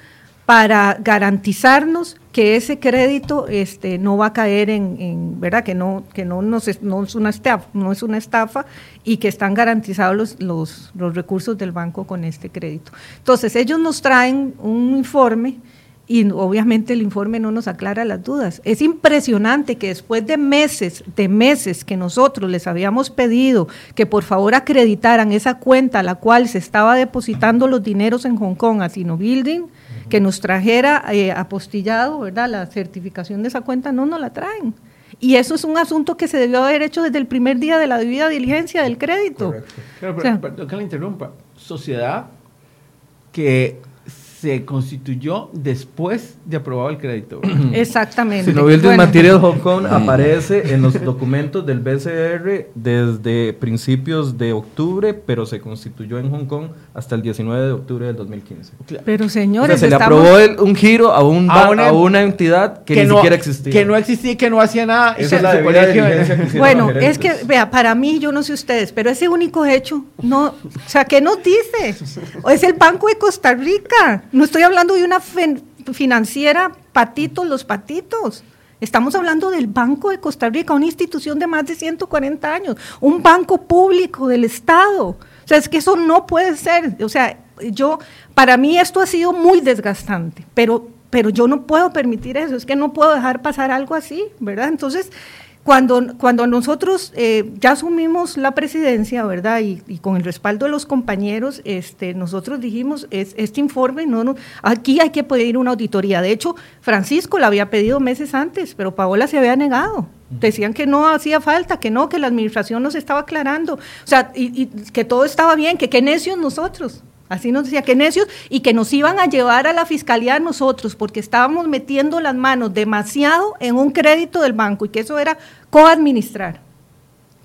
Para garantizarnos que ese crédito este, no va a caer en, verdad que no que no, no es una estafa no es una estafa y que están garantizados los, los, los, recursos del banco con este crédito. Entonces ellos nos traen un informe y obviamente el informe no nos aclara las dudas. Es impresionante que después de meses de meses que nosotros les habíamos pedido que por favor acreditaran esa cuenta a la cual se estaba depositando los dineros en Hong Kong a Sino Building que nos trajera eh, apostillado, ¿verdad? La certificación de esa cuenta no nos la traen. Y eso es un asunto que se debió haber hecho desde el primer día de la debida diligencia del crédito. Claro, pero, perdón que la interrumpa. Sociedad que se constituyó después de aprobado el crédito. Exactamente. Si no Building bueno. Material Hong Kong aparece en los documentos del BCR desde principios de octubre, pero se constituyó en Hong Kong hasta el 19 de octubre del 2015. Pero señores, o sea, se le aprobó el, un giro a, un a, una, a, una, entidad que, que ni no, siquiera existía. Que no existía y que no hacía nada. Esa es la que Bueno, es que, vea, para mí, yo no sé ustedes, pero ese único hecho, no, o sea, ¿qué nos dice? Es el Banco de Costa Rica. No estoy hablando de una financiera patitos, los patitos. Estamos hablando del Banco de Costa Rica, una institución de más de 140 años, un banco público del Estado. O sea, es que eso no puede ser. O sea, yo, para mí esto ha sido muy desgastante, pero, pero yo no puedo permitir eso, es que no puedo dejar pasar algo así, ¿verdad? Entonces, cuando, cuando nosotros eh, ya asumimos la presidencia, ¿verdad? Y, y, con el respaldo de los compañeros, este, nosotros dijimos, es, este informe, no, no, aquí hay que pedir una auditoría. De hecho, Francisco la había pedido meses antes, pero Paola se había negado. Decían que no hacía falta, que no, que la administración nos estaba aclarando, o sea, y, y que todo estaba bien, que qué necios nosotros. Así nos decía que necios y que nos iban a llevar a la fiscalía nosotros porque estábamos metiendo las manos demasiado en un crédito del banco y que eso era coadministrar.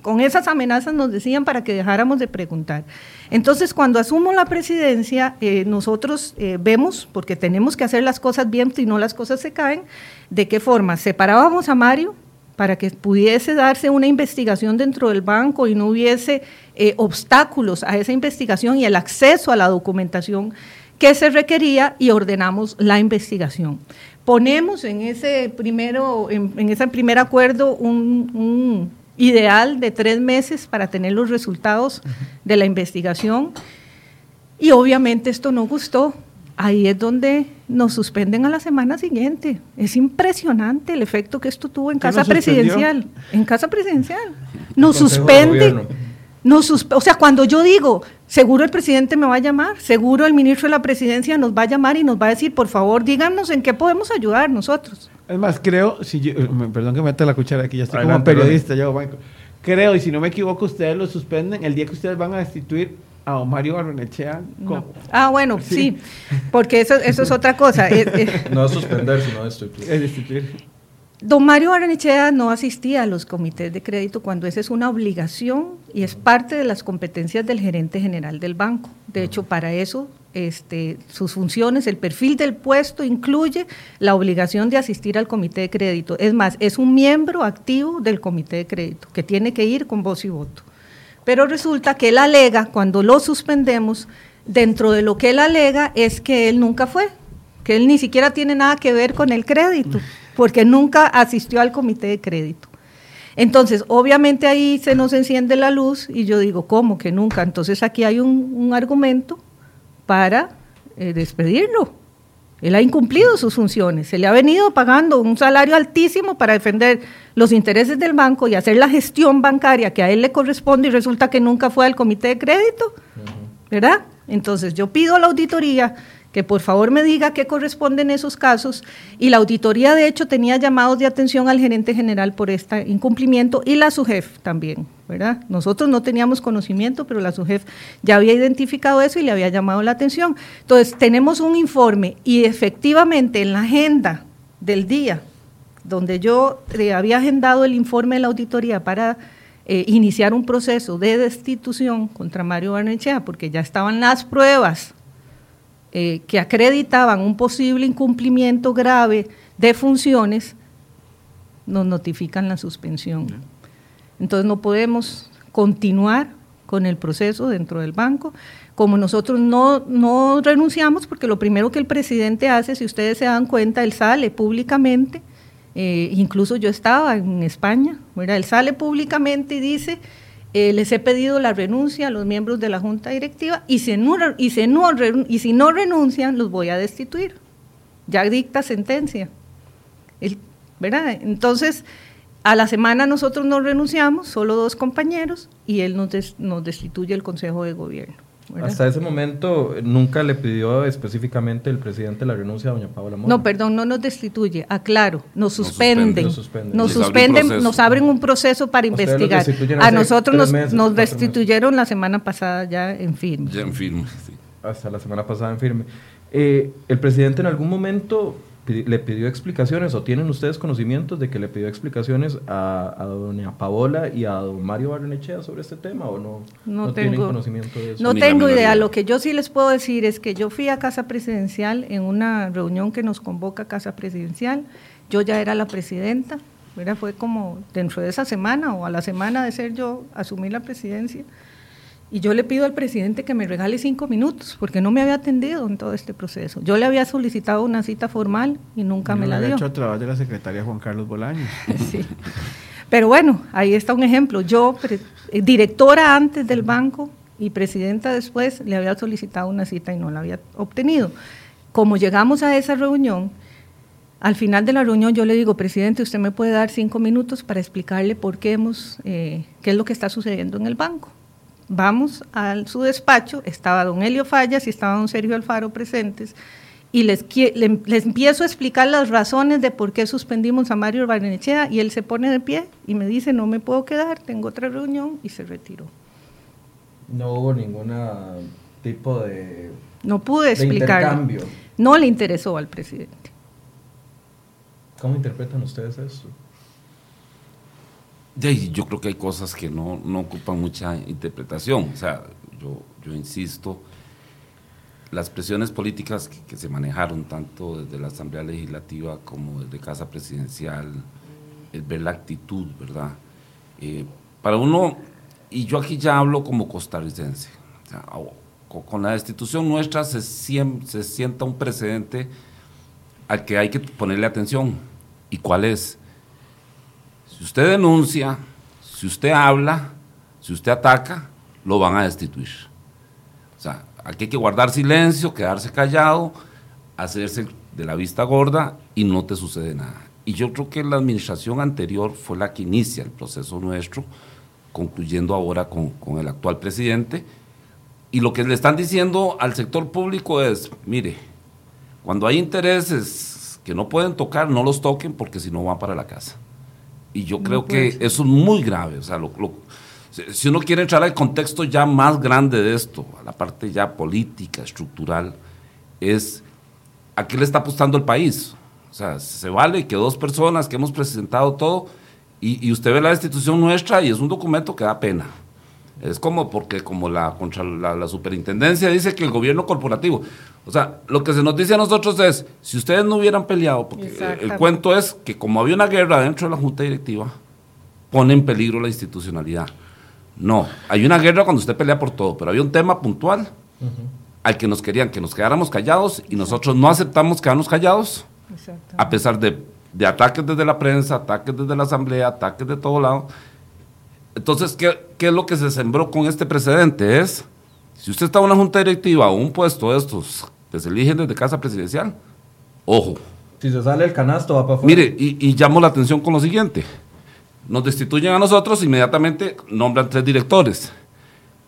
Con esas amenazas nos decían para que dejáramos de preguntar. Entonces, cuando asumo la presidencia, eh, nosotros eh, vemos, porque tenemos que hacer las cosas bien, si no las cosas se caen, de qué forma separábamos a Mario para que pudiese darse una investigación dentro del banco y no hubiese eh, obstáculos a esa investigación y el acceso a la documentación que se requería y ordenamos la investigación. Ponemos en ese, primero, en, en ese primer acuerdo un, un, ideal de tres meses para tener los resultados de la investigación y obviamente esto no gustó ahí es donde nos suspenden a la semana siguiente. Es impresionante el efecto que esto tuvo en casa presidencial. En casa presidencial. Nos suspende. Nos susp o sea, cuando yo digo, seguro el presidente me va a llamar, seguro el ministro de la presidencia nos va a llamar y nos va a decir, por favor, díganos en qué podemos ayudar nosotros. Es más, creo, si yo, perdón que meta la cuchara aquí, ya estoy Adelante, como periodista, yo, creo, y si no me equivoco, ustedes lo suspenden el día que ustedes van a destituir a Mario Barrenechea. No. Ah, bueno, sí. sí, porque eso, eso es otra cosa. no es suspender, sino destituir. Es destituir. Don Mario Barrenechea no asistía a los comités de crédito cuando esa es una obligación y es parte de las competencias del gerente general del banco. De hecho, para eso este, sus funciones, el perfil del puesto incluye la obligación de asistir al comité de crédito. Es más, es un miembro activo del comité de crédito que tiene que ir con voz y voto. Pero resulta que él alega, cuando lo suspendemos, dentro de lo que él alega es que él nunca fue, que él ni siquiera tiene nada que ver con el crédito, porque nunca asistió al comité de crédito. Entonces, obviamente ahí se nos enciende la luz y yo digo, ¿cómo que nunca? Entonces aquí hay un, un argumento para eh, despedirlo. Él ha incumplido sus funciones, se le ha venido pagando un salario altísimo para defender los intereses del banco y hacer la gestión bancaria que a él le corresponde y resulta que nunca fue al comité de crédito, ¿verdad? Entonces yo pido a la auditoría que por favor me diga qué corresponde en esos casos y la auditoría de hecho tenía llamados de atención al gerente general por este incumplimiento y la SUGEF también, ¿verdad? Nosotros no teníamos conocimiento, pero la SUGEF ya había identificado eso y le había llamado la atención. Entonces, tenemos un informe y efectivamente en la agenda del día, donde yo eh, había agendado el informe de la auditoría para eh, iniciar un proceso de destitución contra Mario Barnechea, porque ya estaban las pruebas eh, que acreditaban un posible incumplimiento grave de funciones, nos notifican la suspensión. Entonces no podemos continuar con el proceso dentro del banco. Como nosotros no, no renunciamos, porque lo primero que el presidente hace, si ustedes se dan cuenta, él sale públicamente, eh, incluso yo estaba en España, ¿verdad? él sale públicamente y dice, eh, les he pedido la renuncia a los miembros de la Junta Directiva y si, no, y, no, y si no renuncian, los voy a destituir. Ya dicta sentencia. ¿verdad? Entonces, a la semana nosotros nos renunciamos, solo dos compañeros, y él nos, des, nos destituye el Consejo de Gobierno. ¿Verdad? Hasta ese momento nunca le pidió específicamente el presidente la renuncia a doña Paola Mora. No, perdón, no nos destituye, aclaro, nos suspenden. Nos suspenden, nos, suspenden, nos abren un proceso para investigar. A nosotros nos, meses, nos destituyeron meses. la semana pasada ya en firme. Ya en firme, sí. Hasta la semana pasada en firme. Eh, ¿El presidente en algún momento le pidió explicaciones o tienen ustedes conocimientos de que le pidió explicaciones a, doña Paola y a don Mario Barrenechea sobre este tema o no, no, tienen conocimiento de eso? No tengo idea. Lo que yo sí les puedo decir es que yo fui a Casa Presidencial en una reunión que nos convoca Casa Presidencial. Yo ya era la presidenta, fue como dentro de esa semana o a la semana de ser yo asumí la presidencia. Y yo le pido al presidente que me regale cinco minutos, porque no me había atendido en todo este proceso. Yo le había solicitado una cita formal y nunca me la dio. hecho a través de la secretaria Juan Carlos Bolaños. sí. Pero bueno, ahí está un ejemplo. Yo, eh, directora antes del banco y presidenta después, le había solicitado una cita y no la había obtenido. Como llegamos a esa reunión, al final de la reunión yo le digo, presidente, usted me puede dar cinco minutos para explicarle por qué hemos, eh, qué es lo que está sucediendo en el banco vamos a su despacho, estaba don Helio Fallas y estaba don Sergio Alfaro presentes, y les, les empiezo a explicar las razones de por qué suspendimos a Mario Barnechea, y él se pone de pie y me dice, no me puedo quedar, tengo otra reunión, y se retiró. No hubo ningún tipo de... No pude explicar. No le interesó al presidente. ¿Cómo interpretan ustedes eso? Yo creo que hay cosas que no, no ocupan mucha interpretación. O sea, yo, yo insisto, las presiones políticas que, se manejaron tanto desde la Asamblea Legislativa como desde Casa Presidencial, es ver la actitud, ¿verdad? Eh, para uno, y yo aquí ya hablo como costarricense, con, la destitución nuestra se, se sienta un precedente al que hay que ponerle atención. ¿Y cuál es? Si usted denuncia, si usted habla, si usted ataca, lo van a destituir. O sea, aquí hay que guardar silencio, quedarse callado, hacerse de la vista gorda y no te sucede nada. Y yo creo que la administración anterior fue la que inicia el proceso nuestro, concluyendo ahora con, con el actual presidente. Y lo que le están diciendo al sector público es, mire, cuando hay intereses que no pueden tocar, no los toquen porque si no van para la casa. Y yo creo que eso es muy grave. O sea, si uno quiere entrar al contexto ya más grande de esto, a la parte ya política, estructural, es a qué le está apostando el país. O sea, se vale que dos personas que hemos presentado todo y, usted ve la institución nuestra y es un documento que da pena. Es como porque como la, contra la, superintendencia dice que el gobierno corporativo. O sea, lo que se nos dice a nosotros es, si ustedes no hubieran peleado, porque el cuento es que como había una guerra dentro de la Junta Directiva, pone en peligro la institucionalidad. No, hay una guerra cuando usted pelea por todo, pero había un tema puntual al que nos querían que nos quedáramos callados y nosotros no aceptamos quedarnos callados, a pesar de, de ataques desde la prensa, ataques desde la asamblea, ataques de todo lado entonces, ¿qué, es lo que se sembró con este precedente? Es, si usted está en una junta directiva o un puesto de estos que se eligen desde casa presidencial, ojo. Si se sale el canasto, va para afuera. Mire, y, y llamo la atención con lo siguiente. Nos destituyen a nosotros, inmediatamente nombran tres directores.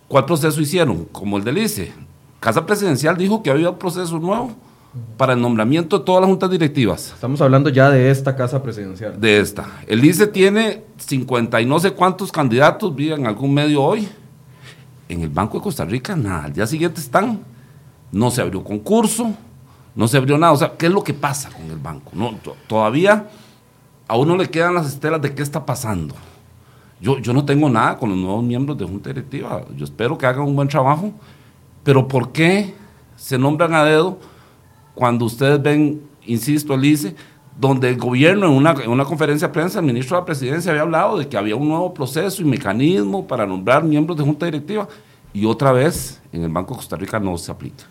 ¿Cuál proceso hicieron? Como el del ICE. Casa Presidencial dijo que había un proceso nuevo para el nombramiento de todas las juntas directivas. Estamos hablando ya de esta casa presidencial. De esta. El ICE tiene 50 y no sé cuántos candidatos, vi en algún medio hoy. En el Banco de Costa Rica, nada. Al día siguiente están. No se abrió concurso, no se abrió nada. O sea, ¿qué es lo que pasa con el banco? No, todavía a uno le quedan las estelas de qué está pasando. Yo, yo no tengo nada con los nuevos miembros de Junta Directiva. Yo espero que hagan un buen trabajo. Pero ¿por qué se nombran a dedo? Cuando ustedes ven, insisto, el ICE, donde el gobierno en una, en una conferencia de prensa, el ministro de la presidencia había hablado de que había un nuevo proceso y mecanismo para nombrar miembros de junta directiva y otra vez en el Banco de Costa Rica no se aplica.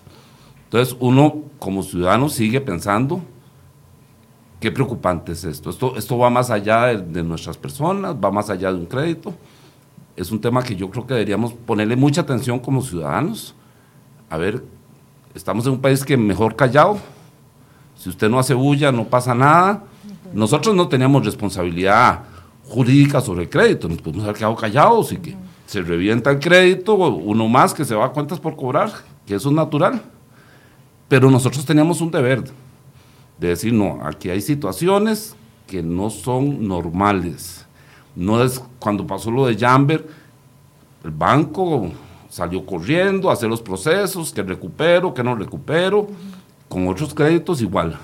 Entonces uno como ciudadano sigue pensando, qué preocupante es esto. Esto, esto va más allá de, de nuestras personas, va más allá de un crédito. Es un tema que yo creo que deberíamos ponerle mucha atención como ciudadanos, a ver estamos en un país que mejor callado. Si usted no hace bulla, no pasa nada. Nosotros no teníamos responsabilidad jurídica sobre el crédito, nos podemos haber quedado callados y que se revienta el crédito, uno más que se va a cuentas por cobrar, que eso es natural. Pero nosotros teníamos un deber de decir, no, aquí hay situaciones que no son normales. No es cuando pasó lo de Jamber, el banco salió corriendo a hacer los procesos, que recupero, que no recupero. con otros créditos igual.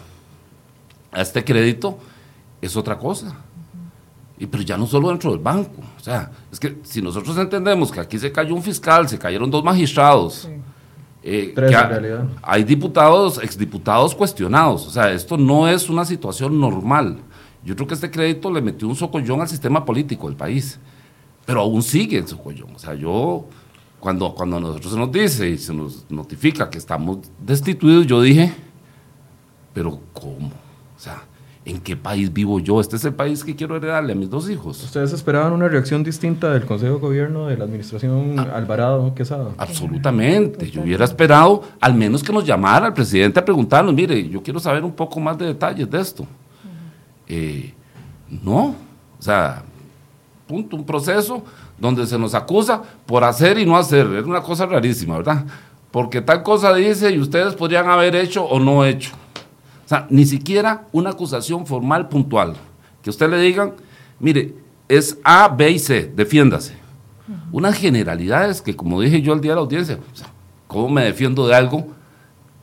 A este crédito es otra cosa. Y, pero ya no solo dentro del banco. O sea, es que si nosotros entendemos que aquí se cayó un fiscal, se cayeron dos magistrados, eh, Tres, que en realidad. hay diputados, exdiputados cuestionados. O sea, esto no es una situación normal. Yo creo que este crédito le metió un socollón al sistema político del país. Pero aún sigue el socollón. O sea, yo, cuando, cuando a nosotros se nos dice y se nos notifica que estamos destituidos, yo dije, pero ¿cómo? O sea, ¿en qué país vivo yo? Este es el país que quiero heredarle a mis dos hijos. ¿Ustedes esperaban una reacción distinta del Consejo de Gobierno de la administración Ah. Alvarado Quesada? Absolutamente. Yo hubiera esperado al menos que nos llamara el presidente a preguntarnos, mire, yo quiero saber un poco más de detalles de esto. Eh, no, o sea, punto, un proceso donde se nos acusa por hacer y no hacer. Es una cosa rarísima, ¿verdad? Porque tal cosa dice y ustedes podrían haber hecho o no hecho. O sea, ni siquiera una acusación formal puntual. Que usted le digan, mire, es A, B y C, defiéndase. Unas generalidades que, como dije yo al día de la audiencia, o sea, ¿cómo me defiendo de algo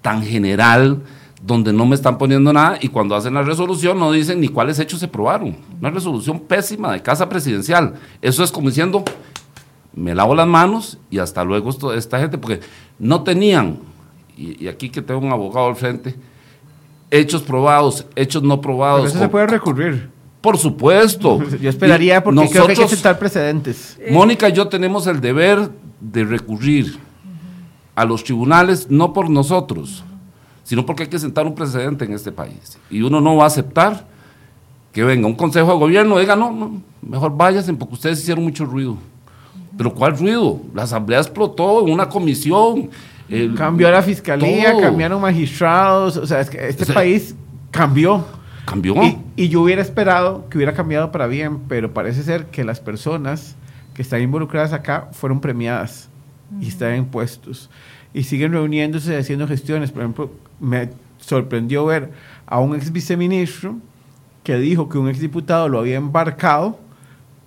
tan general donde no me están poniendo nada y cuando hacen la resolución no dicen ni cuáles hechos se probaron? Una resolución pésima de casa presidencial. Eso es como diciendo, me lavo las manos y hasta luego esto- esta gente, porque no tenían, y, y aquí que tengo un abogado al frente, hechos probados, hechos no probados. Pero eso se puede recurrir. Por supuesto. Yo esperaría porque creo que hay que nosotros- sentar precedentes. Mónica y yo tenemos el deber de recurrir a los tribunales, no por nosotros, sino porque hay que sentar un precedente en este país. Y uno no va a aceptar que venga un consejo de gobierno y diga, no, no, mejor váyanse porque ustedes hicieron mucho ruido. Pero ¿cuál ruido? La asamblea explotó en una comisión. el- Cambió la fiscalía, todo. cambiaron magistrados. O sea, es que este O sea, país cambió. Cambió. Y, y yo hubiera esperado que hubiera cambiado para bien, pero parece ser que las personas que están involucradas acá fueron premiadas y están en puestos. Y siguen reuniéndose y haciendo gestiones. Por ejemplo, me sorprendió ver a un ex viceministro que dijo que un ex diputado lo había embarcado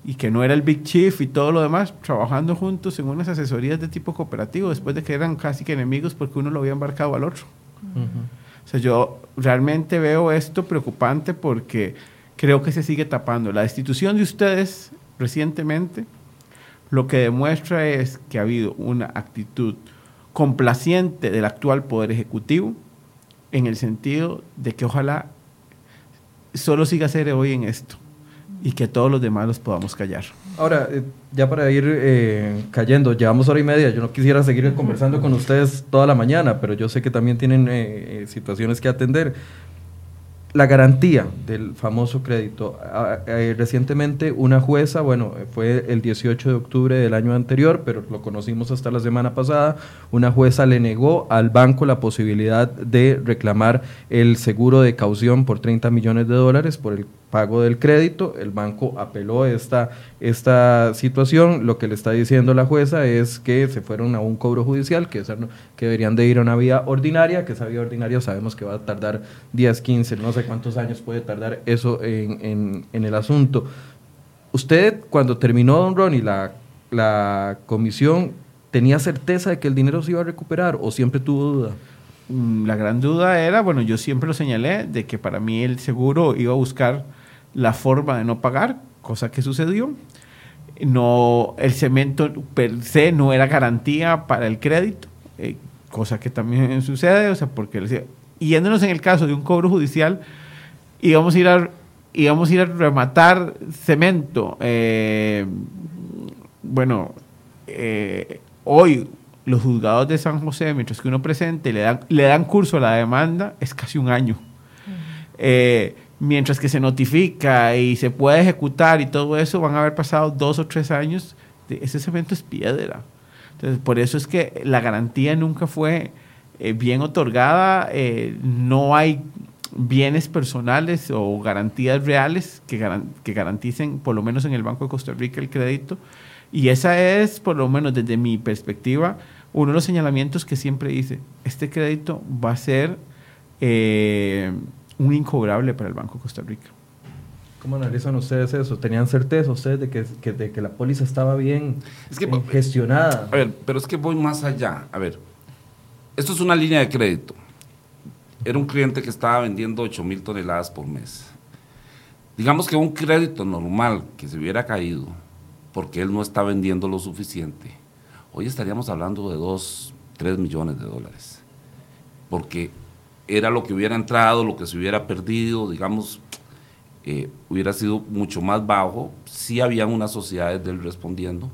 y que no era el Big Chief y todo lo demás, trabajando juntos en unas asesorías de tipo cooperativo, después de que eran casi que enemigos porque uno lo había embarcado al otro. O sea, yo realmente veo esto preocupante porque creo que se sigue tapando. La destitución de ustedes recientemente lo que demuestra es que ha habido una actitud complaciente del actual Poder Ejecutivo en el sentido de que ojalá solo siga ser hoy en esto y que todos los demás los podamos callar. Ahora, eh, ya para ir eh, cayendo, llevamos hora y media. Yo no quisiera seguir conversando con ustedes toda la mañana, pero yo sé que también tienen eh, eh, situaciones que atender. La garantía del famoso crédito. Ah, eh, recientemente una jueza, bueno, fue el 18 de octubre del año anterior, pero lo conocimos hasta la semana pasada, una jueza le negó al banco la posibilidad de reclamar el seguro de caución por 30 millones de dólares por el pago del crédito. El banco apeló esta, esta situación. Lo que le está diciendo la jueza es que se fueron a un cobro judicial, que, esa no- que deberían de ir a una vía ordinaria, que esa vía ordinaria sabemos que va a tardar 10, 15, no sé cuántos años puede tardar eso en, en- el asunto. Usted, cuando terminó, don Ronnie, la, la comisión, ¿tenía certeza de que el dinero se iba a recuperar o siempre tuvo duda? Mm, La gran duda era, bueno, yo siempre lo señalé, de que para mí el seguro iba a buscar la forma de no pagar, cosa que sucedió. No, el cemento per se no era garantía para el crédito, eh, cosa que también sucede, o sea, porque yéndonos en el caso de un cobro judicial, íbamos a ir a, íbamos a, ir a rematar cemento. eh, bueno, eh, hoy los juzgados de San José, mientras que uno presente, le dan, le dan curso a la demanda, es casi un año. Eh, mientras que se notifica y se puede ejecutar y todo eso, van a haber pasado dos o tres años. ese cemento es piedra. Entonces, por eso es que la garantía nunca fue eh, bien otorgada. eh, no hay bienes personales o garantías reales que, garan- que garanticen, por lo menos en el Banco de Costa Rica, el crédito. Y esa es, por lo menos desde mi perspectiva, uno de los señalamientos que siempre hice. Este crédito va a ser eh, un incobrable para el Banco de Costa Rica. ¿Cómo analizan ustedes eso? ¿Tenían certeza ustedes de que, que- de que la póliza estaba bien Es que- eh, gestionada? A ver, pero es que voy más allá. A ver, esto es una línea de crédito. era un cliente que estaba vendiendo 8 mil toneladas por mes. Digamos que un crédito normal que se hubiera caído porque él no está vendiendo lo suficiente, hoy estaríamos hablando de 2, 3 millones de dólares. Porque era lo que hubiera entrado, lo que se hubiera perdido, digamos, eh, hubiera sido mucho más bajo. Sí habían unas sociedades de él respondiendo,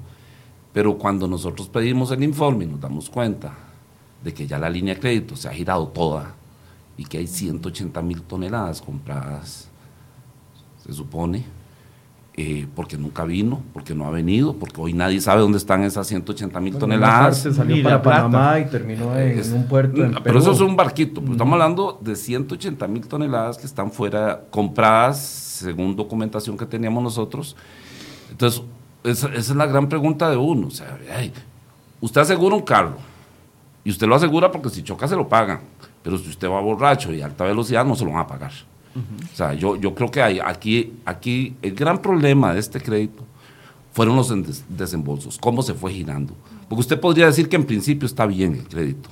pero cuando nosotros pedimos el informe nos damos cuenta de que ya la línea de crédito se ha girado toda y que hay 180 mil toneladas compradas, se supone, eh, porque nunca vino, porque no ha venido, porque hoy nadie sabe dónde están esas 180 mil toneladas. salió para Panamá y terminó en, un puerto. En pero eso es un barquito, pues, estamos hablando de 180 mil toneladas que están fuera, compradas según documentación que teníamos nosotros. Entonces, esa, es la gran pregunta de uno. O sea, usted asegura un carro y usted lo asegura porque si choca se lo pagan, pero si usted va borracho y a alta velocidad no se lo van a pagar. O sea, yo, yo creo que hay, aquí, aquí el gran problema de este crédito fueron los desembolsos, cómo se fue girando. Porque usted podría decir que en principio está bien el crédito,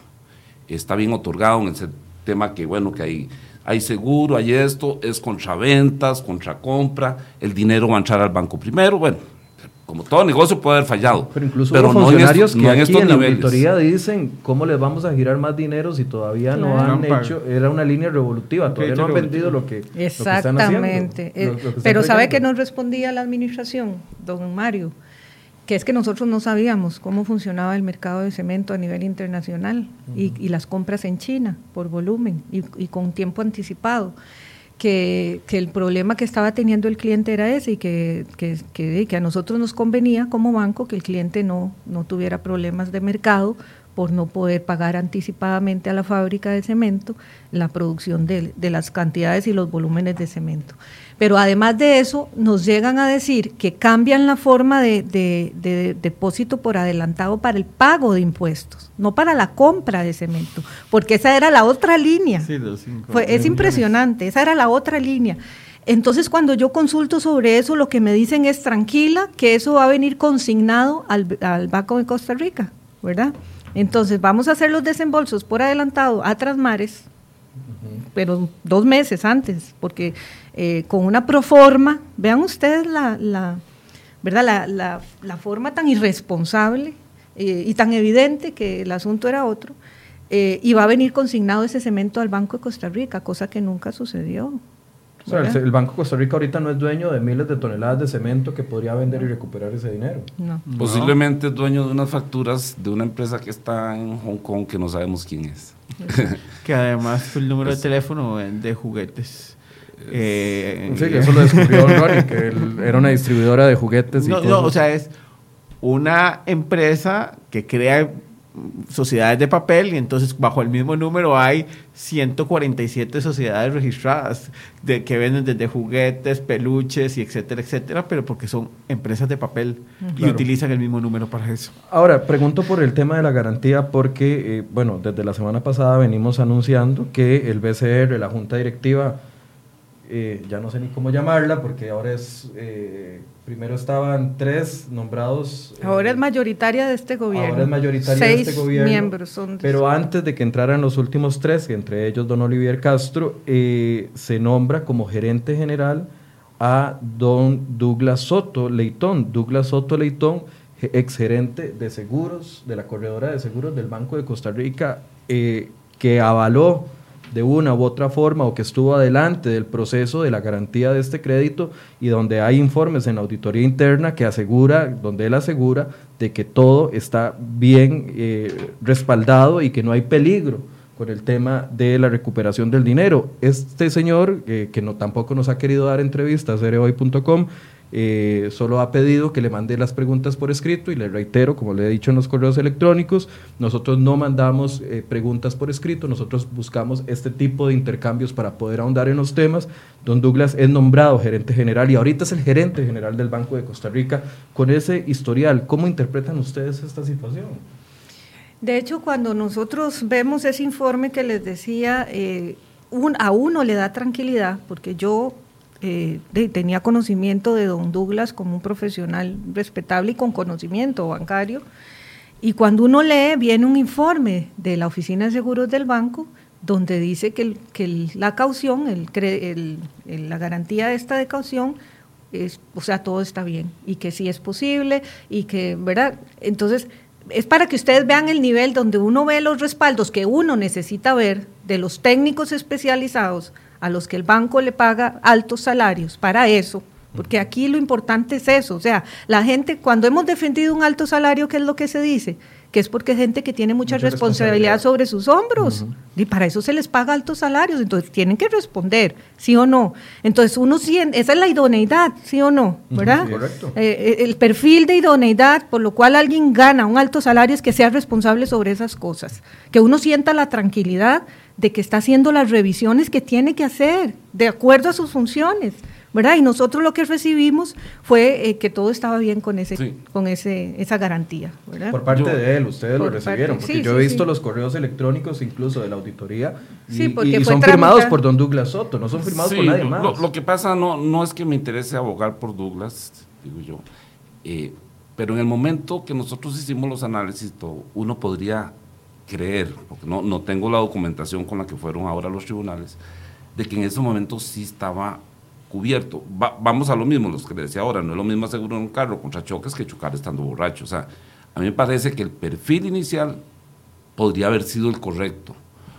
está bien otorgado en ese tema que, bueno, que hay, hay seguro, hay esto, es contra ventas, contra compra, el dinero va a entrar al banco primero, bueno, como todo negocio puede haber fallado. Pero incluso pero funcionarios que aquí en la auditoría dicen cómo les vamos a girar más dinero si todavía no han hecho, era una línea revolutiva, todavía no han vendido lo que, Exactamente. Eh, pero ¿sabe que nos respondía la administración, don Mario? Que es que nosotros no sabíamos cómo funcionaba el mercado de cemento a nivel internacional y, las compras en China por volumen y, y con tiempo anticipado que, el problema que estaba teniendo el cliente era ese y que, que, a nosotros nos convenía como banco que el cliente no, no tuviera problemas de mercado por no poder pagar anticipadamente a la fábrica de cemento la producción de, de las cantidades y los volúmenes de cemento. Pero además de eso, nos llegan a decir que cambian la forma de, depósito por adelantado para el pago de impuestos, no para la compra de cemento, porque esa era la otra línea. Sí, Fue, es impresionante, esa era la otra línea. Entonces, cuando yo consulto sobre eso, lo que me dicen es tranquila, que eso va a venir consignado al, al Banco de Costa Rica, ¿verdad? Entonces, vamos a hacer los desembolsos por adelantado a Trasmares, pero dos meses antes, porque eh, con una proforma, vean ustedes la, la ¿verdad? La, la, forma tan irresponsable eh, y tan evidente que el asunto era otro, eh, y va a venir consignado ese cemento al Banco de Costa Rica, cosa que nunca sucedió. O sea, el, Banco de Costa Rica ahorita no es dueño de miles de toneladas de cemento que podría vender y recuperar ese dinero. No. Posiblemente es dueño de unas facturas de una empresa que está en Hong Kong que no sabemos quién es. que además fue el número de teléfono de juguetes. Eh, sí, eso lo descubrió Ronnie, que era una distribuidora de juguetes. Y no, no, o sea, es una empresa que crea sociedades de papel y entonces bajo el mismo número hay 147 sociedades registradas de, que venden desde juguetes, peluches y etcétera, etcétera, pero porque son empresas de papel y utilizan el mismo número para eso. Ahora, pregunto por el tema de la garantía porque, eh, bueno, desde la semana pasada venimos anunciando que el BCR, la Junta Directiva, eh, ya no sé ni cómo llamarla, porque ahora es, eh, primero estaban tres nombrados. Eh, ahora es mayoritaria de este gobierno. Ahora es mayoritaria de este gobierno. miembros son. Pero antes de que entraran los últimos tres, entre ellos don Olivier Castro, se nombra como gerente general a don Douglas Soto Leitón. Douglas Soto Leitón, ex gerente de seguros, de la corredora de seguros del Banco de Costa Rica, que avaló de una u otra forma o que estuvo adelante del proceso de la garantía de este crédito y donde hay informes en la auditoría interna que asegura, donde él asegura de que todo está bien eh, respaldado y que no hay peligro con el tema de la recuperación del dinero. Este señor, eh, que no, tampoco nos ha querido dar entrevistas, cereoy.com, eh, solo ha pedido que le mande las preguntas por escrito y le reitero, como le he dicho en los correos electrónicos, nosotros no mandamos eh, preguntas por escrito, nosotros buscamos este tipo de intercambios para poder ahondar en los temas. Don Douglas es nombrado gerente general y ahorita es el gerente general del Banco de Costa Rica con ese historial. ¿Cómo interpretan ustedes esta situación? De hecho, cuando nosotros vemos ese informe que les decía, eh, a uno le da tranquilidad, porque yo eh, tenía conocimiento de don Douglas como un profesional respetable y con conocimiento bancario. Y cuando uno lee, viene un informe de la Oficina de Seguros del Banco donde dice que, que la caución, el, la garantía esta de caución, es, o sea, todo está bien y que sí es posible y que, ¿verdad? Entonces, es para que ustedes vean el nivel donde uno ve los respaldos que uno necesita ver de los técnicos especializados a los que el banco le paga altos salarios para eso, porque aquí lo importante es eso, o sea, la gente, cuando hemos defendido un alto salario, ¿qué es lo que se dice? que es porque es gente que tiene mucha, responsabilidad, sobre sus hombros y para eso se les paga altos salarios, entonces tienen que responder, sí o no. Entonces uno siente, esa es la idoneidad, sí o no, ¿verdad? correcto. Eh, eh, el perfil de idoneidad por lo cual alguien gana un alto salario es que sea responsable sobre esas cosas, que uno sienta la tranquilidad de que está haciendo las revisiones que tiene que hacer de acuerdo a sus funciones. ¿verdad? Y nosotros lo que recibimos fue eh, que todo estaba bien con ese, con ese, esa garantía, ¿verdad? Por parte de él, ustedes lo recibieron, porque yo he visto los correos electrónicos incluso de la auditoría y, y son firmados por don Douglas Soto, no son firmados por nadie más. Lo, que pasa no, no es que me interese abogar por Douglas, digo yo, eh, pero en el momento que nosotros hicimos los análisis, uno podría creer, porque no, no tengo la documentación con la que fueron ahora los tribunales, de que en ese momento sí estaba cubierto. vamos a lo mismo, los que le decía ahora, no es lo mismo asegurar un carro contra choques que chocar estando borracho. O sea, a mí me parece que el perfil inicial podría haber sido el correcto.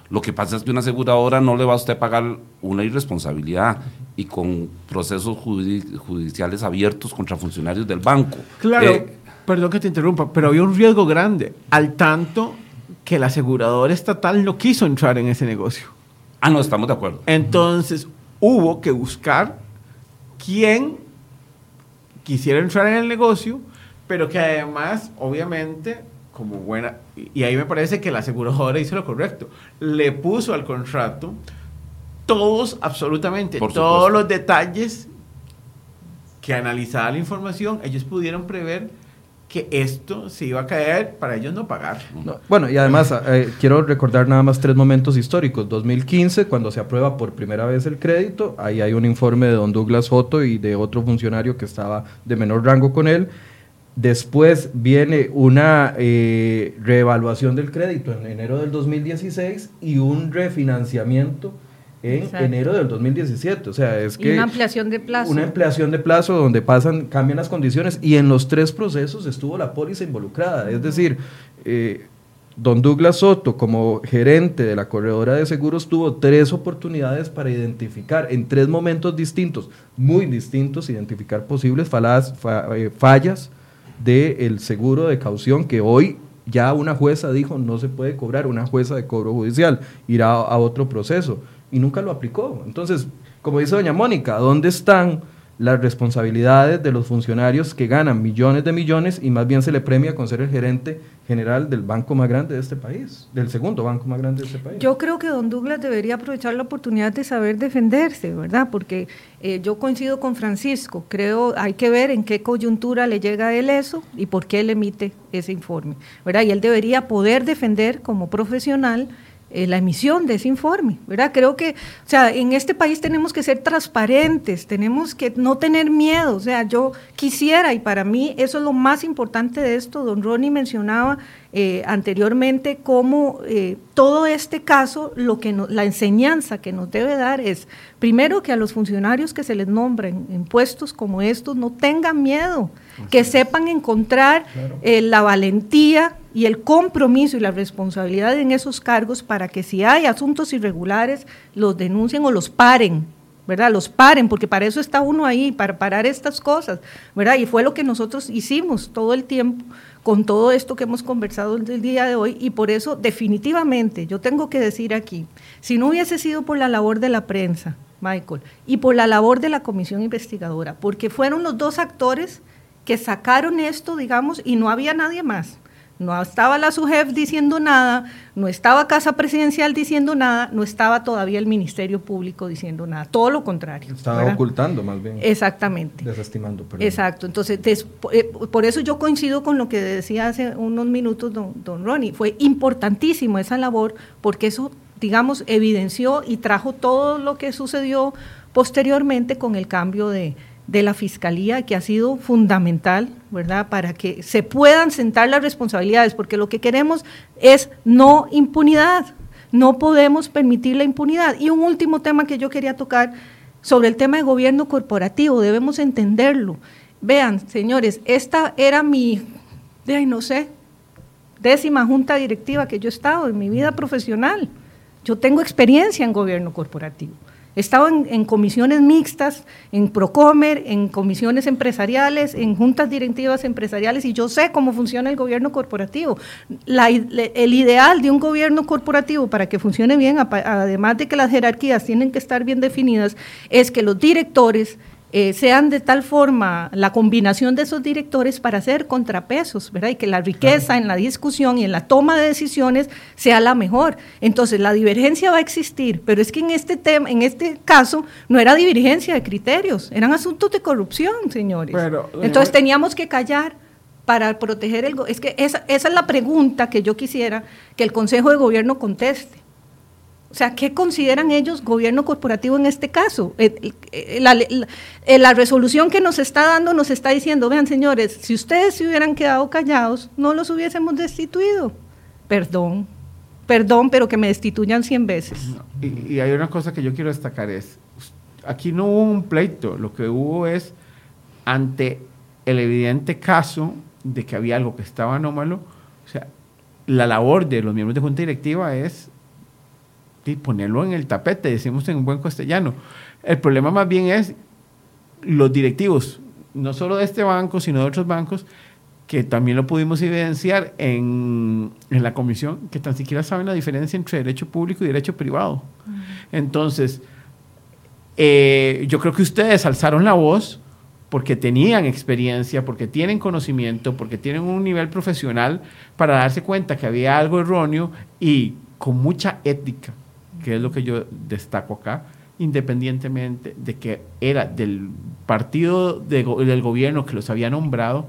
Lo que pasa es que una aseguradora no le va a usted pagar una irresponsabilidad y con procesos judiciales abiertos contra funcionarios del banco. Claro, eh, perdón que te interrumpa, pero había un riesgo grande, al tanto que la aseguradora estatal no quiso entrar en ese negocio. Ah, no, estamos de acuerdo. Entonces, hubo que buscar quién quisiera entrar en el negocio, pero que además, obviamente, como buena, y ahí me parece que la aseguradora hizo lo correcto, le puso al contrato todos, absolutamente, todos los detalles que analizaba la información, ellos pudieron prever que esto se iba a caer para ellos no pagar. bueno, y además eh, quiero recordar nada más tres momentos históricos. 2015, cuando se aprueba por primera vez el crédito, ahí hay un informe de don Douglas Soto y de otro funcionario que estaba de menor rango con él. Después viene una eh, reevaluación del crédito en enero del 2016 y un refinanciamiento en enero del 2017. O sea, es que... una ampliación de plazo. Una ampliación de plazo donde pasan, cambian las condiciones y en los tres procesos estuvo la póliza involucrada. Es decir, eh, don Douglas Soto, como gerente de la corredora de seguros, tuvo tres oportunidades para identificar en tres momentos distintos, muy distintos, identificar posibles fallas, eh, fallas del seguro de caución que hoy ya una jueza dijo no se puede cobrar, una jueza de cobro judicial irá a otro proceso y nunca lo aplicó. Entonces, como dice doña Mónica, ¿dónde están las responsabilidades de los funcionarios que ganan millones de millones y más bien se le premia con ser el gerente general del banco más grande de este país, del segundo banco más grande de este país. Yo creo que don Douglas debería aprovechar la oportunidad de saber defenderse, ¿verdad? Porque eh, yo coincido con Francisco, creo hay que ver en qué coyuntura le llega a él eso y por qué él emite ese informe, ¿verdad? Y él debería poder defender como profesional eh, la emisión de ese informe, ¿verdad? Creo que, o sea, en este país tenemos que ser transparentes, tenemos que no tener miedo, o sea, yo quisiera, y para mí eso es lo más importante de esto, don Ronnie mencionaba eh, anteriormente cómo eh, todo este caso, lo que la enseñanza que nos debe dar es, primero, que a los funcionarios que se les nombren en puestos como estos no tengan miedo, que sepan encontrar la valentía y el compromiso y la responsabilidad en esos cargos para que si hay asuntos irregulares los denuncien o los paren, ¿verdad? Los paren, porque para eso está uno ahí, para parar estas cosas, ¿verdad? Y fue lo que nosotros hicimos todo el tiempo con todo esto que hemos conversado el día de hoy y por eso definitivamente yo tengo que decir aquí, si no hubiese sido por la labor de la prensa, Michael, y por la labor de la comisión investigadora, porque fueron los dos actores que sacaron esto, digamos, y no había nadie más. No estaba la SUGEF diciendo nada, no estaba Casa Presidencial diciendo nada, no estaba todavía el Ministerio Público diciendo nada, todo lo contrario. Estaba ocultando más bien. Exactamente. Desestimando. Perdón. Exacto, entonces eh, por eso yo coincido con lo que decía hace unos minutos don, don Ronnie, fue importantísimo esa labor porque eso, digamos, evidenció y trajo todo lo que sucedió posteriormente con el cambio de, de la Fiscalía, que ha sido fundamental, ¿verdad?, para que se puedan sentar las responsabilidades, porque lo que queremos es no impunidad. No podemos permitir la impunidad. Y un último tema que yo quería tocar sobre el tema de gobierno corporativo, debemos entenderlo. Vean, señores, esta era mi, de no sé, décima junta directiva que yo he estado en mi vida profesional. Yo tengo experiencia en gobierno corporativo. He en, comisiones mixtas, en Procomer, en comisiones empresariales, en juntas directivas empresariales y yo sé cómo funciona el gobierno corporativo. el ideal de un gobierno corporativo para que funcione bien, además de que las jerarquías tienen que estar bien definidas, es que los directores eh, sean de tal forma la combinación de esos directores para hacer contrapesos, ¿verdad? Y que la riqueza en la discusión y en la toma de decisiones sea la mejor. Entonces, la divergencia va a existir, pero es que en este tema, en este caso, no era divergencia de criterios, eran asuntos de corrupción, señores. Entonces, teníamos que callar para proteger el... Es que esa, esa es la pregunta que yo quisiera que el Consejo de Gobierno conteste. O sea, ¿qué consideran ellos gobierno corporativo en este caso? Eh, eh, eh, la, resolución que nos está dando nos está diciendo, vean señores, si ustedes se hubieran quedado callados, no los hubiésemos destituido. Perdón, perdón, pero que me destituyan 100 veces. Y, y hay una cosa que yo quiero destacar es, aquí no hubo un pleito, lo que hubo es, ante el evidente caso de que había algo que estaba anómalo, o sea, la labor de los miembros de junta directiva es y ponerlo en el tapete, decimos en buen castellano. El problema más bien es los directivos, no solo de este banco, sino de otros bancos, que también lo pudimos evidenciar en, en la comisión, que tan siquiera saben la diferencia entre derecho público y derecho privado. Entonces, eh, yo creo que ustedes alzaron la voz porque tenían experiencia, porque tienen conocimiento, porque tienen un nivel profesional para darse cuenta que había algo erróneo y con mucha ética que es lo que yo destaco acá, independientemente de que era del partido del gobierno que los había nombrado,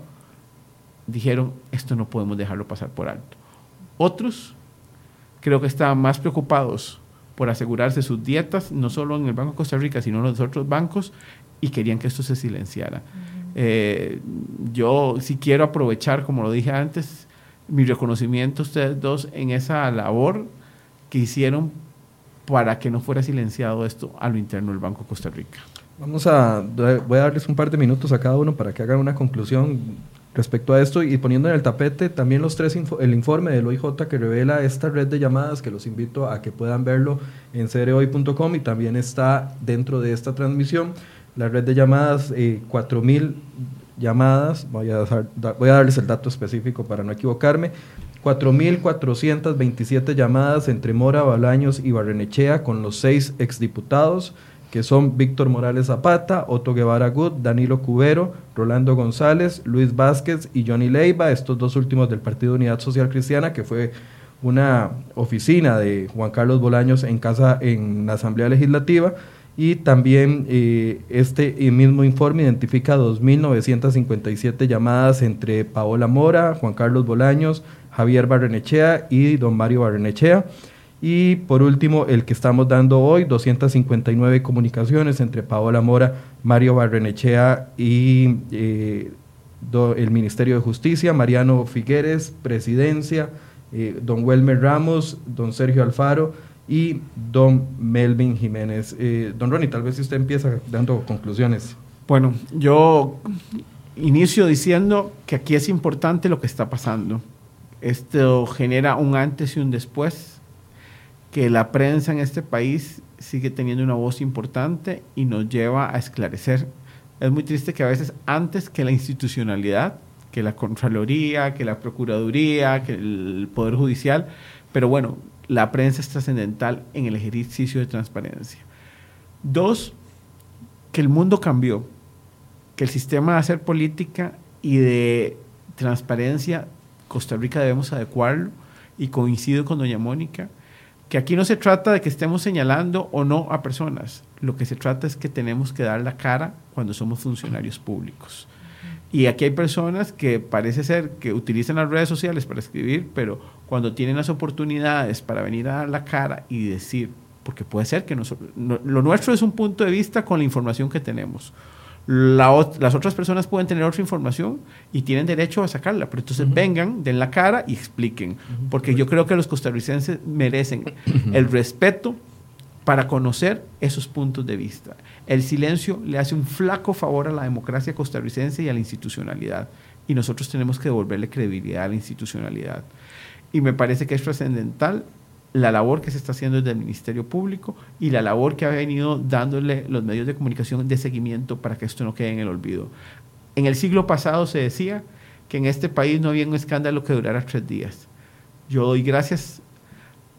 dijeron, esto no podemos dejarlo pasar por alto. Otros creo que estaban más preocupados por asegurarse sus dietas, no solo en el Banco de Costa Rica, sino en los otros bancos, y querían que esto se silenciara. Eh, yo sí quiero aprovechar, como lo dije antes, mi reconocimiento a ustedes dos en esa labor que hicieron para que no fuera silenciado esto a lo interno del Banco Costa Rica. Vamos a, voy a darles un par de minutos a cada uno para que hagan una conclusión respecto a esto y poniendo en el tapete también los tres el informe del OIJ que revela esta red de llamadas que los invito a que puedan verlo en cereoy.com y también está dentro de esta transmisión. La red de llamadas eh, 4000 llamadas. Voy a, voy a darles el dato específico para no equivocarme 4.427 llamadas entre Mora, Balaños y Barrenechea con los seis exdiputados, que son Víctor Morales Zapata, Otto Guevara Good, Danilo Cubero, Rolando González, Luis Vázquez y Johnny Leiva, estos dos últimos del Partido Unidad Social Cristiana, que fue una oficina de Juan Carlos Bolaños en casa en la Asamblea Legislativa. Y también eh, este mismo informe identifica 2.957 llamadas entre Paola Mora, Juan Carlos Bolaños, Javier Barrenechea y don Mario Barrenechea. Y por último, el que estamos dando hoy, 259 comunicaciones entre Paola Mora, Mario Barrenechea y eh, el Ministerio de Justicia, Mariano Figueres, Presidencia, eh, don Welmer Ramos, don Sergio Alfaro y don Melvin Jiménez. Eh, don Ronnie, tal vez si usted empieza dando conclusiones. Bueno, yo inicio diciendo que aquí es importante lo que está pasando. Esto genera un antes y un después, que la prensa en este país sigue teniendo una voz importante y nos lleva a esclarecer. Es muy triste que a veces antes que la institucionalidad, que la Contraloría, que la Procuraduría, que el Poder Judicial, pero bueno, la prensa es trascendental en el ejercicio de transparencia. Dos, que el mundo cambió, que el sistema de hacer política y de transparencia Costa Rica debemos adecuarlo y coincido con doña Mónica, que aquí no se trata de que estemos señalando o no a personas, lo que se trata es que tenemos que dar la cara cuando somos funcionarios públicos. Y aquí hay personas que parece ser que utilizan las redes sociales para escribir, pero cuando tienen las oportunidades para venir a dar la cara y decir, porque puede ser que nosotros, lo nuestro es un punto de vista con la información que tenemos. Las otras personas pueden tener otra información y tienen derecho a sacarla, pero entonces vengan, den la cara y expliquen, porque yo creo que los costarricenses merecen el respeto para conocer esos puntos de vista. El silencio le hace un flaco favor a la democracia costarricense y a la institucionalidad, y nosotros tenemos que devolverle credibilidad a la institucionalidad. Y me parece que es trascendental la labor que se está haciendo desde el Ministerio Público y la labor que ha venido dándole los medios de comunicación de seguimiento para que esto no quede en el olvido. En el siglo pasado se decía que en este país no había un escándalo que durara tres días. Yo doy gracias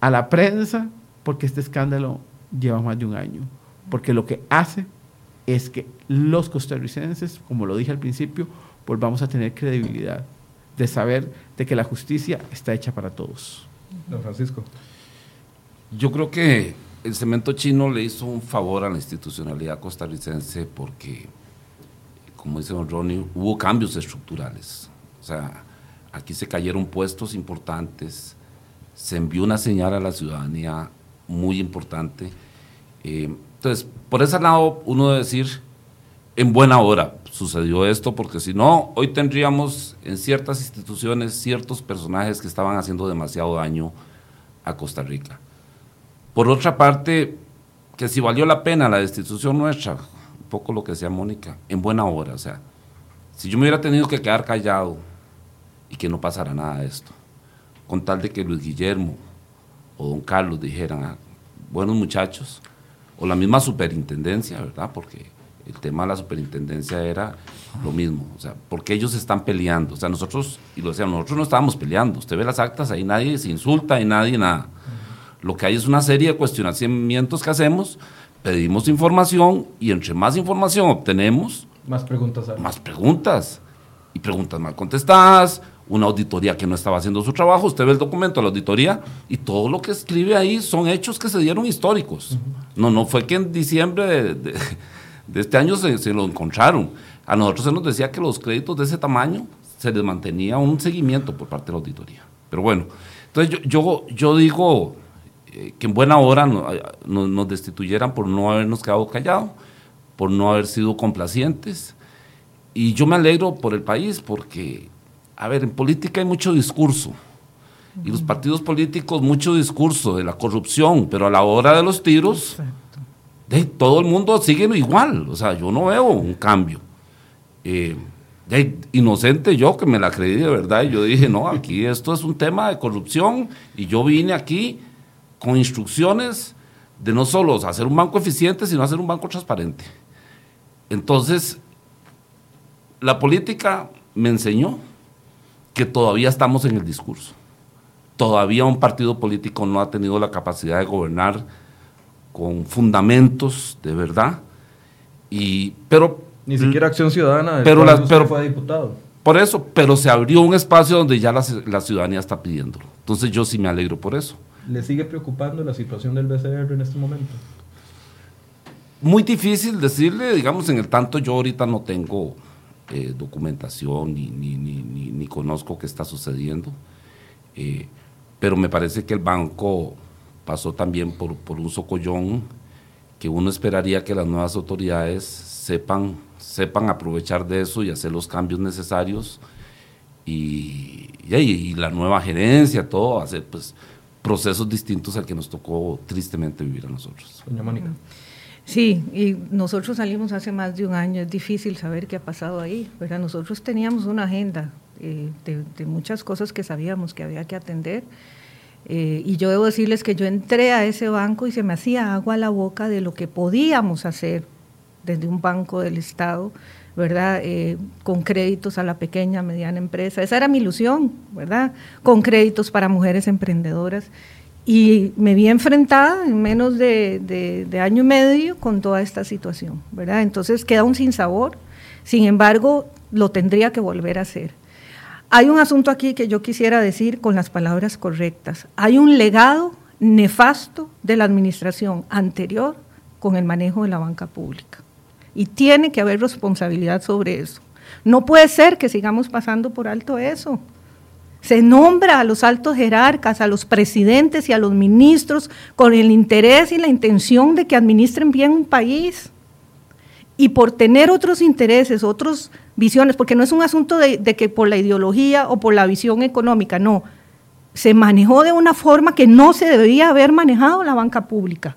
a la prensa porque este escándalo lleva más de un año, porque lo que hace es que los costarricenses, como lo dije al principio, volvamos a tener credibilidad de saber de que la justicia está hecha para todos. Don Francisco. Yo creo que el cemento chino le hizo un favor a la institucionalidad costarricense porque, como dice don Ronnie, hubo cambios estructurales. O sea, aquí se cayeron puestos importantes, se envió una señal a la ciudadanía muy importante. Eh, entonces, por ese lado, uno debe decir, en buena hora sucedió esto, porque si no, hoy tendríamos en ciertas instituciones ciertos personajes que estaban haciendo demasiado daño a Costa Rica. Por otra parte, que si valió la pena la destitución nuestra, un poco lo que decía Mónica, en buena hora, o sea, si yo me hubiera tenido que quedar callado y que no pasara nada de esto, con tal de que Luis Guillermo o don Carlos dijeran, ah, buenos muchachos, o la misma superintendencia, ¿verdad? Porque el tema de la superintendencia era lo mismo, o sea, porque ellos están peleando, o sea, nosotros, y lo decíamos, nosotros no estábamos peleando, usted ve las actas, ahí nadie se insulta, y nadie nada. Lo que hay es una serie de cuestionamientos que hacemos, pedimos información y entre más información obtenemos, más preguntas. Más preguntas. Y preguntas mal contestadas, una auditoría que no estaba haciendo su trabajo, usted ve el documento de la auditoría y todo lo que escribe ahí son hechos que se dieron históricos. No, no fue que en diciembre de, este año se, se, lo encontraron. A nosotros se nos decía que los créditos de ese tamaño se les mantenía un seguimiento por parte de la auditoría. Pero bueno, entonces yo, yo, yo digo, eh, que en buena hora nos destituyeran por no habernos quedado callados, por no haber sido complacientes. Y yo me alegro por el país porque, a ver, en política hay mucho discurso. Y los partidos políticos, mucho discurso de la corrupción, pero a la hora de los tiros, de, todo el mundo sigue igual. O sea, yo no veo un cambio. Eh, de, inocente yo que me la creí de verdad. Y yo dije, no, aquí esto es un tema de corrupción. Y yo vine aquí con instrucciones de no solo hacer un banco eficiente, sino hacer un banco transparente. Entonces, la política me enseñó que todavía estamos en el discurso. Todavía un partido político no ha tenido la capacidad de gobernar con fundamentos de verdad. Y, pero, Ni siquiera Acción Ciudadana, pero, la, pero fue diputado. Por eso, pero se abrió un espacio donde ya la, la ciudadanía está pidiéndolo. Entonces yo sí me alegro por eso. ¿Le sigue preocupando la situación del BCR en este momento? Muy difícil decirle, digamos, en el tanto yo ahorita no tengo eh, documentación ni, ni, conozco qué está sucediendo, eh, pero me parece que el banco pasó también por, por un socollón que uno esperaría que las nuevas autoridades sepan, sepan aprovechar de eso y hacer los cambios necesarios y, y la nueva gerencia, todo, hacer pues procesos distintos al que nos tocó tristemente vivir a nosotros. Doña Mónica. Sí, y nosotros salimos hace más de un año, es difícil saber qué ha pasado ahí, pero nosotros teníamos una agenda eh, de, muchas cosas que sabíamos que había que atender. Eh, y yo debo decirles que yo entré a ese banco y se me hacía agua a la boca de lo que podíamos hacer desde un banco del Estado ¿verdad? Eh, con créditos a la pequeña, mediana empresa. Esa era mi ilusión, ¿verdad? Con créditos para mujeres emprendedoras. Y me vi enfrentada en menos de, año y medio con toda esta situación, ¿verdad? Entonces queda un sinsabor. Sin embargo, lo tendría que volver a hacer. Hay un asunto aquí que yo quisiera decir con las palabras correctas. Hay un legado nefasto de la administración anterior con el manejo de la banca pública y tiene que haber responsabilidad sobre eso. No puede ser que sigamos pasando por alto eso. Se nombra a los altos jerarcas, a los presidentes y a los ministros con el interés y la intención de que administren bien un país. y por tener otros intereses, otras visiones, porque no es un asunto de, que por la ideología o por la visión económica, no. Se manejó de una forma que no se debía haber manejado la banca pública.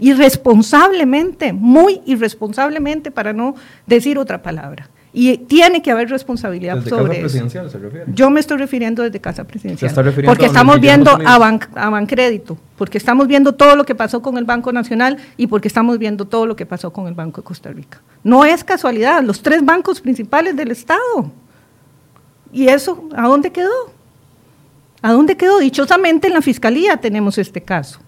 Irresponsablemente, muy irresponsablemente, para no decir otra palabra. Y tiene que haber responsabilidad desde sobre casa presidencial se refiere. Yo me estoy refiriendo desde casa presidencial. Está porque estamos viendo a, ban, a Bancrédito, porque estamos viendo todo lo que pasó con el Banco Nacional y porque estamos viendo todo lo que pasó con el Banco de Costa Rica. No es casualidad, los tres bancos principales del Estado. ¿Y eso a dónde quedó? ¿A dónde quedó? Dichosamente en la Fiscalía tenemos este caso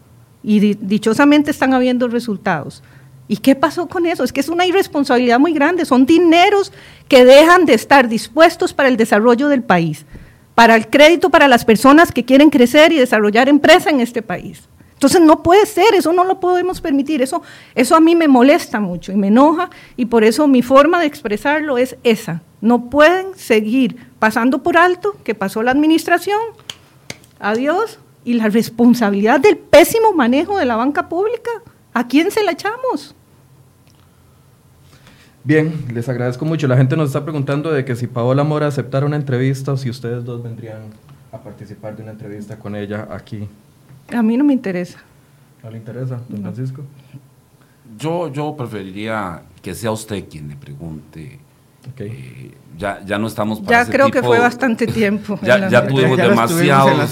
y dichosamente están habiendo resultados. ¿Y qué pasó con eso? Es que es una irresponsabilidad muy grande. Son dineros que dejan de estar dispuestos para el desarrollo del país, para el crédito para las personas que quieren crecer y desarrollar empresa en este país. Entonces no puede ser, eso no lo podemos permitir, eso, eso a mí me molesta mucho y me enoja y por eso mi forma de expresarlo es esa. No pueden seguir pasando por alto que pasó la administración, adiós, y la responsabilidad del pésimo manejo de la banca pública ¿A quién se la echamos? Bien, les agradezco mucho. La gente nos está preguntando de que si Paola Mora aceptara una entrevista o si ustedes dos vendrían a participar de una entrevista con ella aquí. A mí no me interesa. ¿No le interesa, don Francisco? Yo, yo preferiría que sea usted quien le pregunte. Eh, ya, ya no estamos para Ya creo que fue bastante tiempo. ya, ya tuvimos demasiados,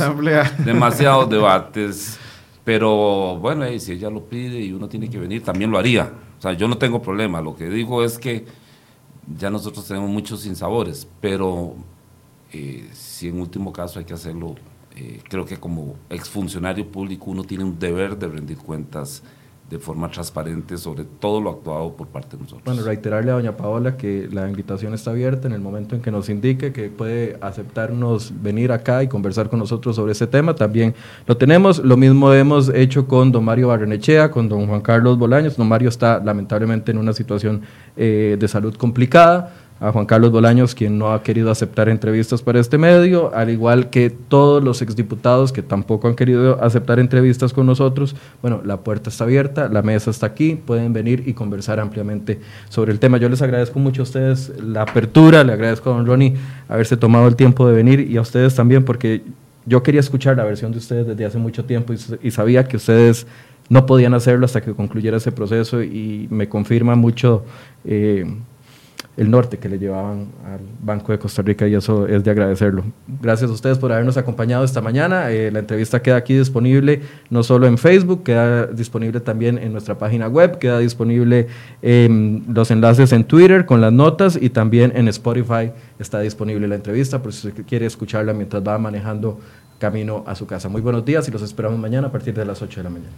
demasiados debates. Pero bueno, si ella lo pide y uno tiene que venir, también lo haría. O sea, yo no tengo problema. Lo que digo es que ya nosotros tenemos muchos sinsabores, pero eh, si en último caso hay que hacerlo, eh, creo que como exfuncionario público uno tiene un deber de rendir cuentas de forma transparente sobre todo lo actuado por parte de nosotros. Bueno, reiterarle a doña Paola que la invitación está abierta en el momento en que nos indique que puede aceptarnos venir acá y conversar con nosotros sobre ese tema, también lo tenemos. Lo mismo hemos hecho con don Mario Barrenechea, con don Juan Carlos Bolaños. Don Mario está lamentablemente en una situación eh, de salud complicada a Juan Carlos Bolaños, quien no ha querido aceptar entrevistas para este medio, al igual que todos los exdiputados que tampoco han querido aceptar entrevistas con nosotros. Bueno, la puerta está abierta, la mesa está aquí, pueden venir y conversar ampliamente sobre el tema. Yo les agradezco mucho a ustedes la apertura, le agradezco a don Ronnie haberse tomado el tiempo de venir y a ustedes también, porque yo quería escuchar la versión de ustedes desde hace mucho tiempo y, sabía que ustedes no podían hacerlo hasta que concluyera ese proceso y me confirma mucho eh, el norte que le llevaban al Banco de Costa Rica y eso es de agradecerlo. Gracias a ustedes por habernos acompañado esta mañana. Eh, la entrevista queda aquí disponible no solo en Facebook, queda disponible también en nuestra página web, queda disponible en los enlaces en Twitter con las notas y también en Spotify está disponible la entrevista por si usted quiere escucharla mientras va manejando camino a su casa. Muy buenos días y los esperamos mañana a partir de las 8 de la mañana.